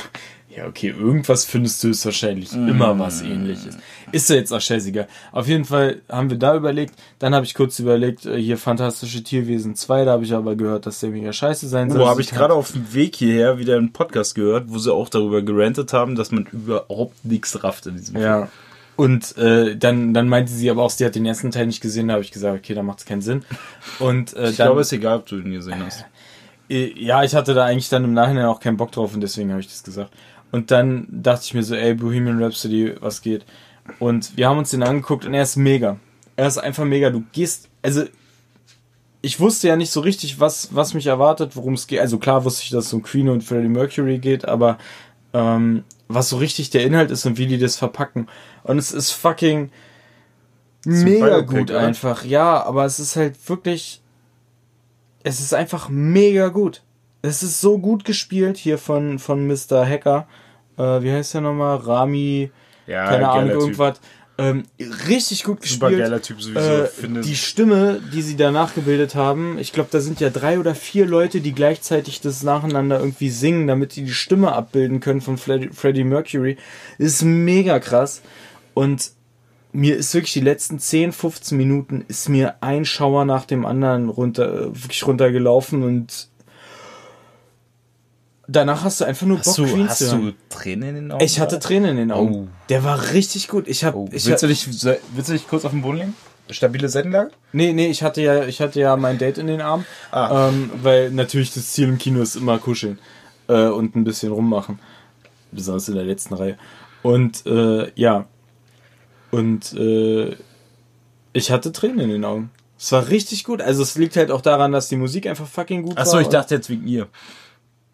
Ja, okay, irgendwas findest du ist wahrscheinlich Mm. immer was ähnliches. Ist ja jetzt auch scheißegal. Auf jeden Fall haben wir da überlegt. Dann habe ich kurz überlegt, äh, hier Fantastische Tierwesen 2, da habe ich aber gehört, dass der mega scheiße sein soll. Wo habe ich gerade auf dem Weg hierher wieder einen Podcast gehört, wo sie auch darüber gerantet haben, dass man überhaupt nichts rafft in diesem Film. Ja. Und äh, dann, dann meinte sie aber auch, sie hat den ersten Teil nicht gesehen. Da habe ich gesagt, okay, da macht es keinen Sinn. Und äh, Ich dann, glaube, es ist egal, ob du ihn gesehen hast. äh, ja, ich hatte da eigentlich dann im Nachhinein auch keinen Bock drauf und deswegen habe ich das gesagt. Und dann dachte ich mir so, ey, Bohemian Rhapsody, was geht? Und wir haben uns den angeguckt und er ist mega. Er ist einfach mega. Du gehst, also ich wusste ja nicht so richtig, was, was mich erwartet, worum es geht. Also klar wusste ich, dass es um Queen und Freddie Mercury geht, aber ähm, was so richtig der Inhalt ist und wie die das verpacken. Und es ist fucking ein mega gut einfach. Ja, aber es ist halt wirklich, es ist einfach mega gut. Es ist so gut gespielt hier von, von Mr. Hacker. Äh, wie heißt der nochmal? Rami, Ja, keine Ahnung, Typ. irgendwas. Ähm, richtig gut Super gespielt. geiler Typ sowieso. Äh, finde die Stimme, die sie danach gebildet haben, ich glaube, da sind ja drei oder vier Leute, die gleichzeitig das nacheinander irgendwie singen, damit die die Stimme abbilden können von Freddie, Freddie Mercury. Ist mega krass. Und mir ist wirklich die letzten 10, 15 Minuten ist mir ein Schauer nach dem anderen runter, äh, wirklich runtergelaufen und danach hast du einfach nur Bock, hast du, Queen hast zu hören. du Tränen in den Augen? Ich hatte Tränen in den Augen. Oh. Der war richtig gut. Ich habe, Oh, ich willst, du dich, willst du dich kurz auf den Boden legen? Stabile Seitenlage? Nee, nee, ich hatte ja, ich hatte ja mein Date in den Arm. Ah. Ähm, weil natürlich das Ziel im Kino ist immer kuscheln äh, und ein bisschen rummachen. Besonders in der letzten Reihe. Und äh, ja. Und äh, ich hatte Tränen in den Augen. Es war richtig gut. Also es liegt halt auch daran, dass die Musik einfach fucking gut Achso, war. ich dachte jetzt wegen ihr.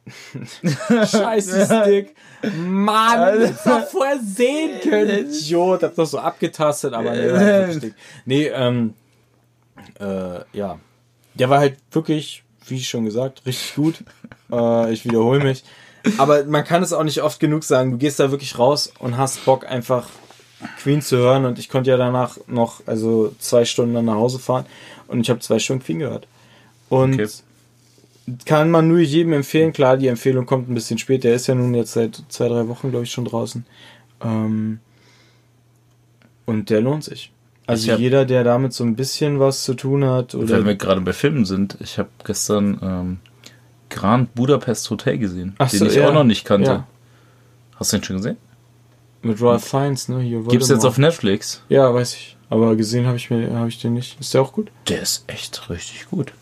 Scheiße, Stick. Mann, das doch vorher sehen können. Idiot, hab doch so abgetastet, aber nee, war halt. Nee, ähm, äh, ja. Der war halt wirklich, wie schon gesagt, richtig gut. Äh, ich wiederhole mich. Aber man kann es auch nicht oft genug sagen. Du gehst da wirklich raus und hast Bock, einfach Queen zu hören. Und ich konnte ja danach noch, also zwei Stunden dann nach Hause fahren. Und ich habe zwei Stunden Queen gehört. Und Okay. Kann man nur jedem empfehlen. Klar, die Empfehlung kommt ein bisschen später. Er ist ja nun jetzt seit zwei, drei Wochen, glaube ich, schon draußen. Ähm, und der lohnt sich. Also hab- jeder, der damit so ein bisschen was zu tun hat oder Wenn wir gerade bei Filmen sind, ich habe gestern ähm, Grand Budapest Hotel gesehen, Ach den so, ich ja. auch noch nicht kannte. Ja. Hast du den schon gesehen? mit Ralph Fiennes, ne? Hier Gibt's jetzt auf Netflix? Ja, weiß ich. Aber gesehen habe ich mir, habe ich den nicht. Ist der auch gut? Der ist echt richtig gut.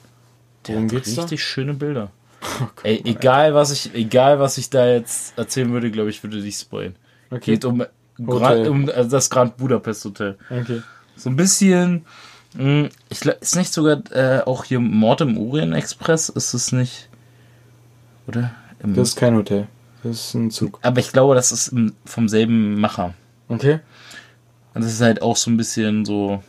Der Worum hat geht's da? richtig schöne Bilder. Ey, egal was ich, egal was ich da jetzt erzählen würde, glaube ich, würde dich spoilen. Okay. Geht um. Grand, um äh, das Grand Budapest Hotel. Okay. So ein bisschen, mh, ich glaub, ist nicht sogar äh, auch hier Mord im Orient Express? Ist es nicht? Oder? Im, Das ist kein Hotel. Das ist ein Zug. aber ich glaube, das ist vom selben Macher. Okay. Und das ist halt auch so ein bisschen so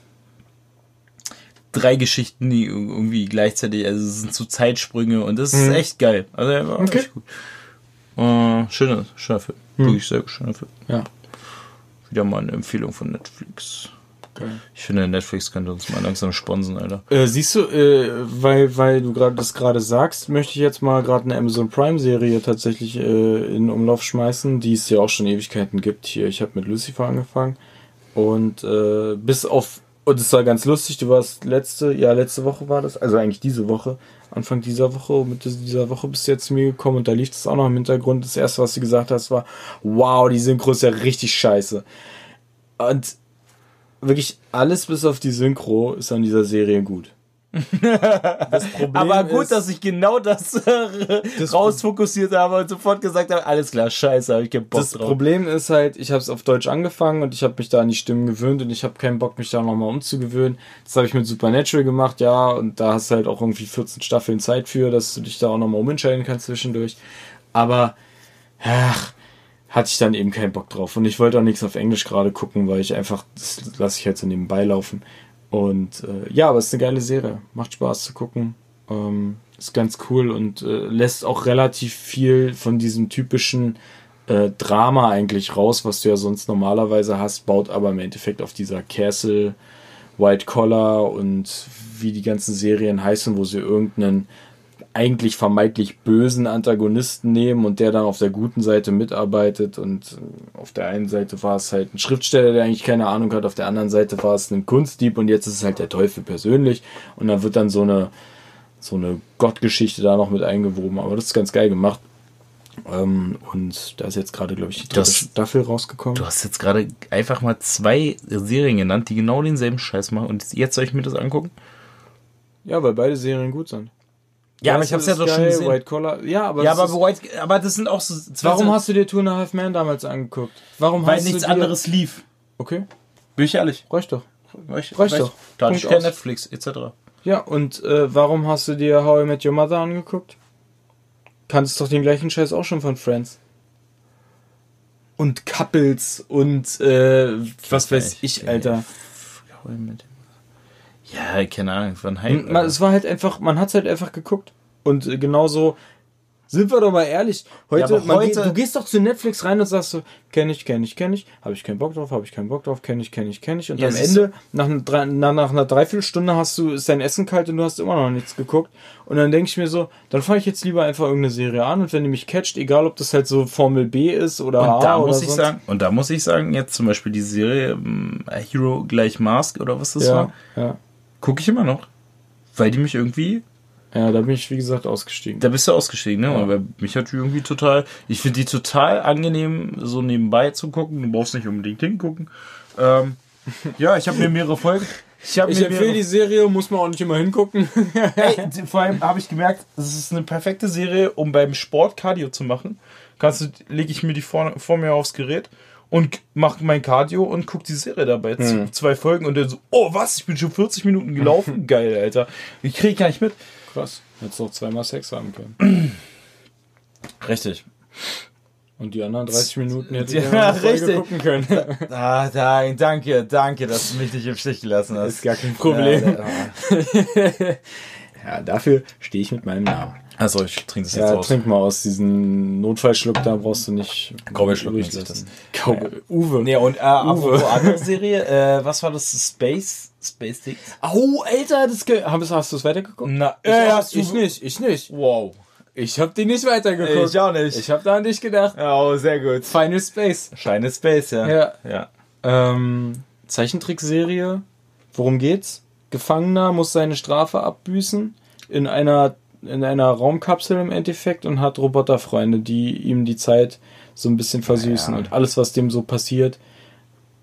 drei Geschichten, die irgendwie gleichzeitig, also es sind so Zeitsprünge und das ist Mhm. echt geil. Also er war Okay. echt gut. Äh, schöner, schöner Film. Mhm. Wirklich sehr schöner Film. Ja. Wieder mal eine Empfehlung von Netflix. Geil. Ich finde, Netflix könnte uns mal langsam sponsen, Alter. Äh, siehst du, äh, weil, weil du gerade das gerade sagst, möchte ich jetzt mal gerade eine Amazon Prime Serie tatsächlich äh, in Umlauf schmeißen, die es ja auch schon Ewigkeiten gibt. Hier, ich habe mit Lucifer angefangen und äh, bis auf und es war ganz lustig. Du warst letzte, ja letzte Woche war das, also eigentlich diese Woche, Anfang dieser Woche, Mitte dieser Woche bist du jetzt zu mir gekommen und da lief das auch noch im Hintergrund. Das erste, was du gesagt hast, war, wow, die Synchro ist ja richtig scheiße. Und wirklich alles bis auf die Synchro ist an dieser Serie gut. Das Problem Aber gut, ist, dass ich genau das, äh, Das- rausfokussiert habe und sofort gesagt habe, alles klar, scheiße, habe ich keinen Bock das drauf. Problem ist halt, ich habe es auf Deutsch angefangen und ich habe mich da an die Stimmen gewöhnt und ich habe keinen Bock, mich da nochmal umzugewöhnen. Das habe ich mit Supernatural gemacht, ja, und da hast du halt auch irgendwie 14 Staffeln Zeit für, dass du dich da auch nochmal umentscheiden kannst zwischendurch. Aber, ach, hatte ich dann eben keinen Bock drauf. Und ich wollte auch nichts auf Englisch gerade gucken, weil ich einfach, das lasse ich halt so nebenbei laufen. Und äh, ja, aber es ist eine geile Serie. Macht Spaß zu gucken. Ähm, ist ganz cool und äh, lässt auch relativ viel von diesem typischen äh, Drama eigentlich raus, was du ja sonst normalerweise hast, baut aber im Endeffekt auf dieser Castle, White Collar und wie die ganzen Serien heißen, wo sie irgendeinen eigentlich vermeintlich bösen Antagonisten nehmen und der dann auf der guten Seite mitarbeitet und äh, auf der einen Seite war es halt ein Schriftsteller, der eigentlich keine Ahnung hat, auf der anderen Seite war es ein Kunstdieb und jetzt ist es halt der Teufel persönlich und dann wird dann so eine so eine Gottgeschichte da noch mit eingewoben, aber das ist ganz geil gemacht. Ähm, und da ist jetzt gerade, glaube ich, die dritte Das- Staffel rausgekommen. Du hast jetzt gerade einfach mal zwei Serien genannt, die genau denselben Scheiß machen. Und jetzt soll ich mir das angucken? Ja, weil beide Serien gut sind. Ja, aber ich hab's ja doch schon gesehen. White Collar. Ja, aber, Ja, das aber, ist, White, aber das sind auch so. zwei warum so- hast du dir Two and a Half Men damals angeguckt? Warum Weil hast nichts anderes lief. Okay, Bin ich ehrlich. reicht doch. Reicht, Reicht doch. Da hatte ich kein. Netflix, etc. Ja, und äh, warum hast du dir How I Met Your Mother angeguckt? Kanntest doch den gleichen Scheiß auch schon von Friends. Und Couples und äh, was weiß ich, Alter. Ja, keine Ahnung, von Hype. Man, es war halt einfach, man hat's halt einfach geguckt. Und äh, genauso, sind wir doch mal ehrlich, heute, Ja, heute- geht, du gehst doch zu Netflix rein und sagst so, kenn ich, kenn ich, kenn ich, habe ich keinen Bock drauf, habe ich keinen Bock drauf, kenn ich, kenn ich, kenn ich. Und Ja, am Ende, nach, einer drei- na, nach einer Dreiviertelstunde hast du, ist dein Essen kalt und du hast immer noch nichts geguckt. Und dann denke ich mir so, dann fange ich jetzt lieber einfach irgendeine Serie an und wenn die mich catcht, egal ob das halt so Formel B ist oder A Und da oder muss ich sonst- sagen, und da muss ich sagen, jetzt zum Beispiel die Serie ähm, Hero gleich Mask oder was das ja, war, ja. Gucke ich immer noch. Weil die mich irgendwie, ja, da bin ich wie gesagt ausgestiegen. da bist du ausgestiegen, ne? Ja. Aber mich hat die irgendwie total, ich finde die total angenehm, so nebenbei zu gucken. Du brauchst nicht unbedingt hingucken. Ähm, ja, ich habe mir mehrere Folgen. Ich, Ich empfehle die Serie, muss man auch nicht immer hingucken. Ey, vor allem habe ich gemerkt, das ist eine perfekte Serie, um beim Sport Cardio zu machen. Kannst du, lege ich mir die vor, vor mir aufs Gerät und mache mein Cardio und guck die Serie dabei. Z- Zwei Folgen und dann so, oh was, ich bin schon 40 Minuten gelaufen. Geil, Alter. Ich kriege gar nicht mit. Krass. Hättest noch zweimal Sex haben können. Richtig. Und die anderen 30 Minuten hätte Ja, ich ja, Folge richtig. gucken können. Ah, da, danke, danke, dass du mich nicht im Stich gelassen hast. ist gar kein Problem. Ja, Ja, dafür stehe ich mit meinem Namen. also ich trinke das jetzt Ja, aus. trink mal aus diesem Notfallschluck, da brauchst du nicht. Cowboy-Schluck ruhig nennt sich lassen. Cowboy. Uwe. Nee, und äh, apropos andere Serie, äh, was war das? Space? Space Dicks? Au, Alter, das hast, hast du es weitergeguckt? Na, ich, ja, hast du- ich nicht, ich nicht. Wow. Ich hab die nicht weitergeguckt. Ich auch nicht. Ich hab da an dich gedacht. Oh, sehr gut. Final Space. Shine Space, ja. Ja. ja. Ähm, Zeichentrickserie. Worum geht's? Gefangener muss seine Strafe abbüßen in einer in einer Raumkapsel im Endeffekt und hat Roboterfreunde, die ihm die Zeit so ein bisschen versüßen Ja. und alles, was dem so passiert,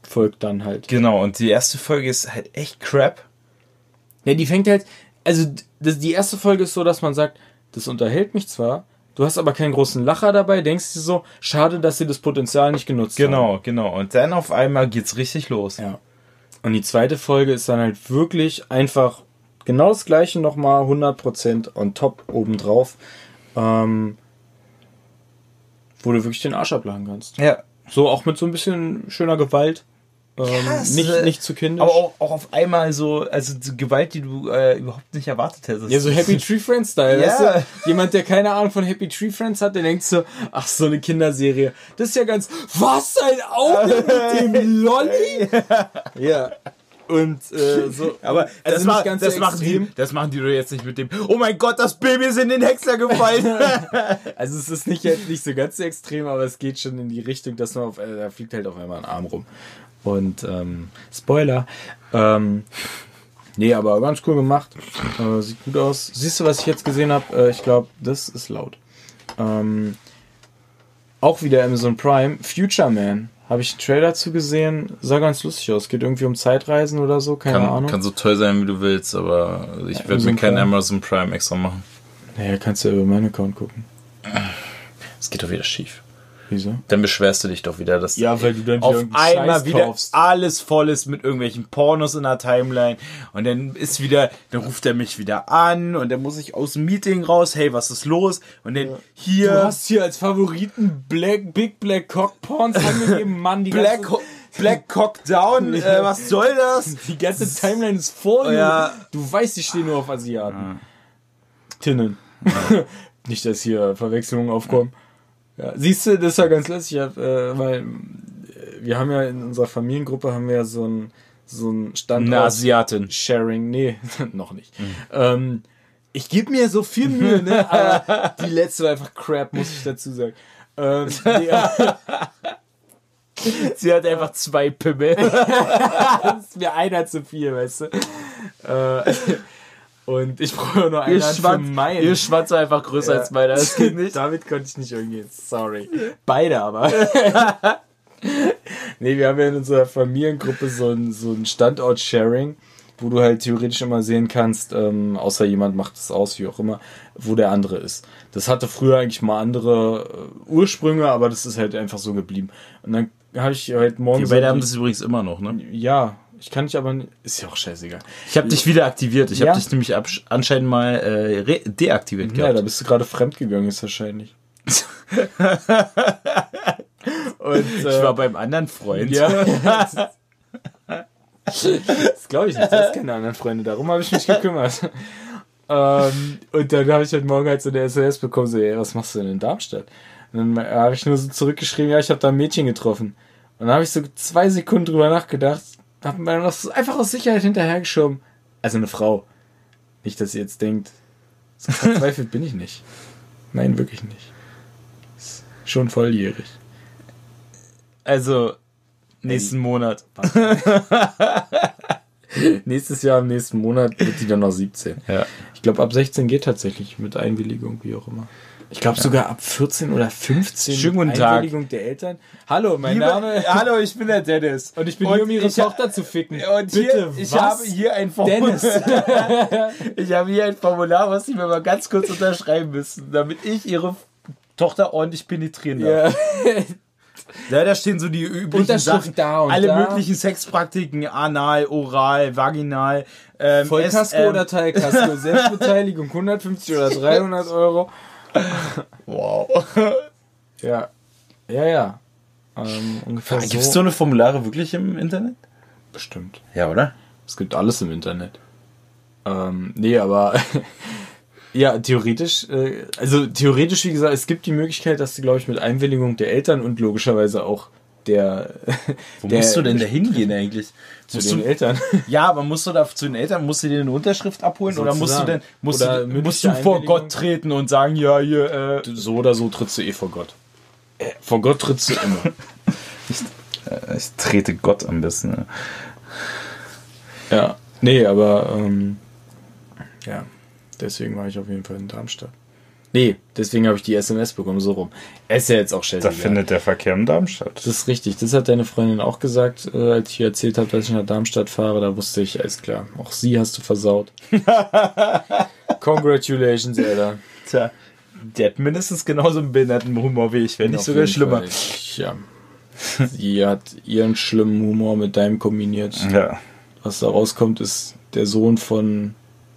folgt dann halt. Genau, und die erste Folge ist halt echt crap. Ja, die fängt halt, also das, die erste Folge ist so, dass man sagt, das unterhält mich zwar, du hast aber keinen großen Lacher dabei, denkst dir so, schade, dass sie das Potenzial nicht genutzt haben. Genau, genau. Und dann auf einmal geht's richtig los. Ja. Und die zweite Folge ist dann halt wirklich einfach genau das gleiche nochmal 100% on top obendrauf, ähm, wo du wirklich den Arsch ablachen kannst. Ja. So auch mit so ein bisschen schöner Gewalt. Ähm, Krass, nicht, äh, nicht zu kindisch. Aber auch, auch auf einmal so, also so Gewalt, die du äh, überhaupt nicht erwartet hättest. Ja, so Happy Tree Friends Style, Ja. weißt du? Jemand, der keine Ahnung von Happy Tree Friends hat, der denkt so, ach, so eine Kinderserie. Das ist ja ganz, was, ein Auge mit dem Lolli? ja. Und, äh, so. Aber also das, ganz das, so machen die, extrem. das machen die doch jetzt nicht mit dem, oh mein Gott, das Baby ist in den Hexer gefallen. Also es ist nicht, jetzt nicht so ganz so extrem, aber es geht schon in die Richtung, dass man auf, äh, da fliegt halt auf einmal ein Arm rum. Und ähm, Spoiler. Ähm, nee, aber ganz cool gemacht. Äh, sieht gut aus. Siehst du, was ich jetzt gesehen habe? Äh, ich glaube, das ist laut. Ähm, auch wieder Amazon Prime. Future Man. Habe ich einen Trailer zu gesehen. Sah ganz lustig aus. Geht irgendwie um Zeitreisen oder so. Keine kann, Ahnung. kann so toll sein, wie du willst, aber ich werde Amazon mir keinen. Amazon Prime extra machen. naja, kannst du ja über meinen Account gucken. Es geht doch wieder schief. Wieso? Dann beschwerst du dich doch wieder, dass Ja, weil du dann auf einmal Scheiß wieder kaufst. alles voll ist mit irgendwelchen Pornos in der Timeline und dann ist wieder, dann ruft er mich wieder an und dann muss ich aus dem Meeting raus, hey, was ist los? Und dann hier Du hast hier als Favoriten Black, Big Black Cock Porns angegeben, Mann. Die Black, ganze, Black Cock Down, äh, was soll das? die ganze Timeline ist voll. Ja. Du weißt, ich stehe nur auf Asiaten. Tinnen. Nicht, dass hier Verwechslungen aufkommen. Ja. Siehst du, das ist ja ganz lustig, hab, äh, weil äh, wir haben ja in unserer Familiengruppe haben wir ja so ein so ein Standort Eine Asiatin. Sharing, nee, noch nicht. Ähm, ich gebe mir so viel Mühe, ne? Aber die letzte war einfach crap, muss ich dazu sagen. Ähm, Sie hat einfach zwei Pimmel. das ist mir einer zu viel, weißt du. Äh, und ich brauche nur einen Ihr für Schwanz, meinen. ihr Schwanz war einfach größer Ja. als meiner. Das geht nicht. Damit konnte ich nicht umgehen. Sorry. Beide aber. nee, wir haben ja in unserer Familiengruppe so ein, so ein Standort-Sharing, wo du halt theoretisch immer sehen kannst, ähm, außer jemand macht es aus, wie auch immer, wo der andere ist. Das hatte früher eigentlich mal andere äh, Ursprünge, aber das ist halt einfach so geblieben. Und dann habe ich heute Morgen Wir so beide haben das übrigens immer noch, ne? ja, ich kann dich aber nicht, ist ja auch scheißegal. Ich habe dich wieder aktiviert. Ich Ja? habe dich nämlich anscheinend mal äh, deaktiviert Ja, gehabt. da bist du gerade fremdgegangen, ist wahrscheinlich. Und, ich war beim anderen Freund. Ja. das glaube ich nicht. Du hast keine anderen Freunde. Darum habe ich mich gekümmert. ähm, und dann habe ich heute Morgen halt so eine SMS bekommen, so, ey, was machst du denn in Darmstadt? Und dann habe ich nur so zurückgeschrieben, ja, ich habe da ein Mädchen getroffen. Und dann habe ich so zwei Sekunden drüber nachgedacht, habe mir das einfach aus Sicherheit hinterhergeschoben. Also eine Frau. Nicht, dass ihr jetzt denkt, so verzweifelt bin ich nicht. Nein, wirklich nicht. Ist schon volljährig. Also, nächsten Monat. Nächstes Jahr, im nächsten Monat wird die dann noch 17. Ja. Ich glaube, ab 16 geht tatsächlich mit Einwilligung, wie auch immer. Ich glaube sogar ab 14 oder 15 Schönen guten Tag. Einwilligung der Eltern. Hallo, mein Liebe- Name. Hallo, ich bin der Dennis. Und ich bin Und hier, um ihre Tochter zu ficken. Und hier, ich was? habe hier ein Formular. Dennis. ich habe hier ein Formular, was Sie mir mal ganz kurz unterschreiben müssen, damit ich Ihre Tochter ordentlich penetrieren darf. ja. Ja, da stehen so die üblichen Sachen. da und alle da. möglichen Sexpraktiken, anal, oral, vaginal. Ähm, Vollkasko SM. oder Teilkasko? Selbstbeteiligung 150 oder 300 Euro. Wow. Ja. Ja, ja. Ähm, ungefähr Gibt es so. so eine Formulare wirklich im Internet? Bestimmt. Ja, oder? Es gibt alles im Internet. Ähm, nee, aber ja, theoretisch, äh, also theoretisch, wie gesagt, es gibt die Möglichkeit, dass du, glaube ich, mit Einwilligung der Eltern und logischerweise auch der. Wo der, musst du denn da hingehen eigentlich? Zu Musst den du, Eltern. ja, aber musst du da zu den Eltern, musst du dir eine Unterschrift abholen oder musst du denn musst Oder du, musst du vor? Gott treten und sagen, ja, hier, äh, So oder so trittst du eh vor Gott. Äh, vor Gott trittst du immer. äh, ich trete Gott am besten. Ne? ja. Nee, aber ähm, ja, deswegen war ich auf jeden Fall in Darmstadt. Nee, deswegen habe ich die SMS bekommen, so rum. Ist ja jetzt auch scheißegal. der Verkehr in Darmstadt. Das ist richtig. Das hat deine Freundin auch gesagt, äh, als ich ihr erzählt habe, dass ich nach Darmstadt fahre. Da wusste ich, alles klar. Auch sie hast du versaut. Congratulations, Alter. Tja, der hat mindestens genauso einen Behindertenhumor wie ich, wenn nicht sogar schlimmer. Fall. Ja. Sie hat ihren schlimmen Humor mit deinem kombiniert. Ja. Was da rauskommt, ist der Sohn von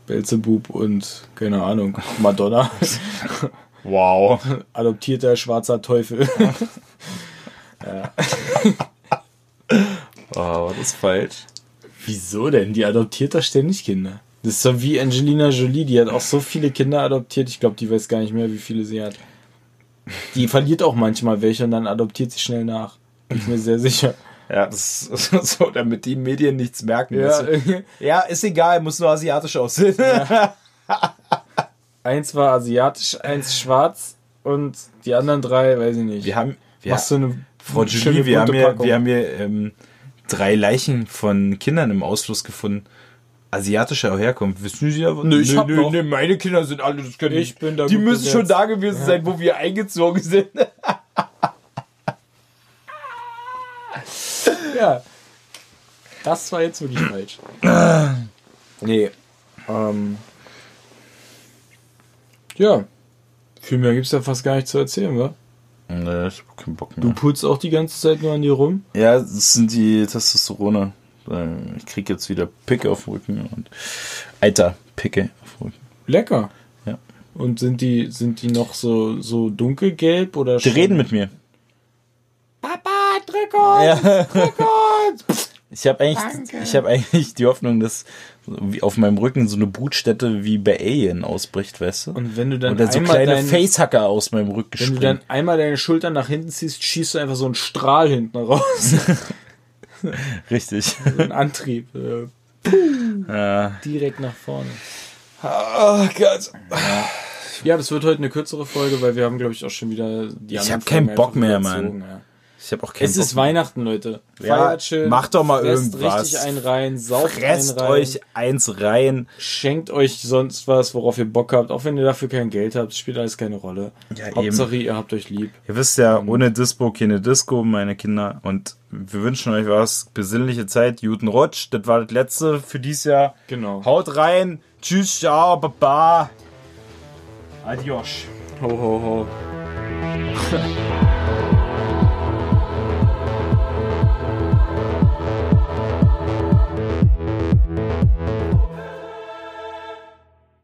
Belzebub und, keine Ahnung, Madonna. Wow. Adoptierter schwarzer Teufel. Oh, das ist falsch. Wieso denn? Die adoptiert doch ständig Kinder. Das ist so wie Angelina Jolie, die hat auch so viele Kinder adoptiert. Ich glaube, die weiß gar nicht mehr, wie viele sie hat. Die verliert auch manchmal welche und dann adoptiert sie schnell nach. Bin ich mir sehr sicher. Ja, das ist so, damit die Medien nichts merken. Ja, müssen. ja ist egal, muss nur asiatisch aussehen. eins war asiatisch, eins schwarz und die anderen drei, weiß ich nicht. Wir haben, wir, Machst du eine Frau Julie, wir haben hier, wir haben hier ähm, drei Leichen von Kindern im Ausfluss gefunden. Asiatischer Herkunft. Wissen Sie ja was? Nö, ich hab noch. meine Kinder sind alle, das können Ich bin da Die müssen schon besetzt. da gewesen sein, wo wir eingezogen sind. Ja. Das war jetzt wirklich falsch. Nee. Ähm. Ja. Viel mehr gibt's da fast gar nicht zu erzählen, wa? Nee, ich hab keinen Bock Du mehr. putzt auch die ganze Zeit nur an dir rum. Ja, das sind die Testosterone. Äh, Ich krieg jetzt wieder Picke auf dem Rücken und Alter, Picke auf dem Rücken. Lecker. Ja. Und sind die, sind die noch so, so dunkelgelb oder Die reden mit mir. Uns! Ja. Uns! Ich habe eigentlich, Danke. ich habe eigentlich die Hoffnung, dass auf meinem Rücken so eine Brutstätte wie bei Alien ausbricht, weißt du? Und wenn du dann Oder so einmal kleine dein, Facehacker aus meinem Rücken wenn du springen. dann einmal deine Schultern nach hinten ziehst, schießt du einfach so einen Strahl hinten raus. Richtig. so ein Antrieb. Äh, Ja. direkt nach vorne. Oh Gott. Ja, das wird heute eine kürzere Folge, weil wir haben, glaube ich, auch schon wieder die Ich anderen hab keinen Bock mehr, überzogen, Mann. Ja. Ich habe auch keinen Es ist Bock mehr. Weihnachten, Leute. Ja, Feiert schön. macht doch mal fresst irgendwas. richtig einen rein, Fresst einen rein. euch eins rein. Schenkt euch sonst was, worauf ihr Bock habt, auch wenn ihr dafür kein Geld habt, spielt alles keine Rolle. Ja, Hauptsache, ihr habt euch lieb. Ihr wisst ja, ohne Dispo keine Disco, meine Kinder. Und wir wünschen euch was. Besinnliche Zeit, guten Rutsch. Das war das letzte für dieses Jahr. Genau. Haut rein. Tschüss, ciao, baba. Adios. Ho, ho, ho.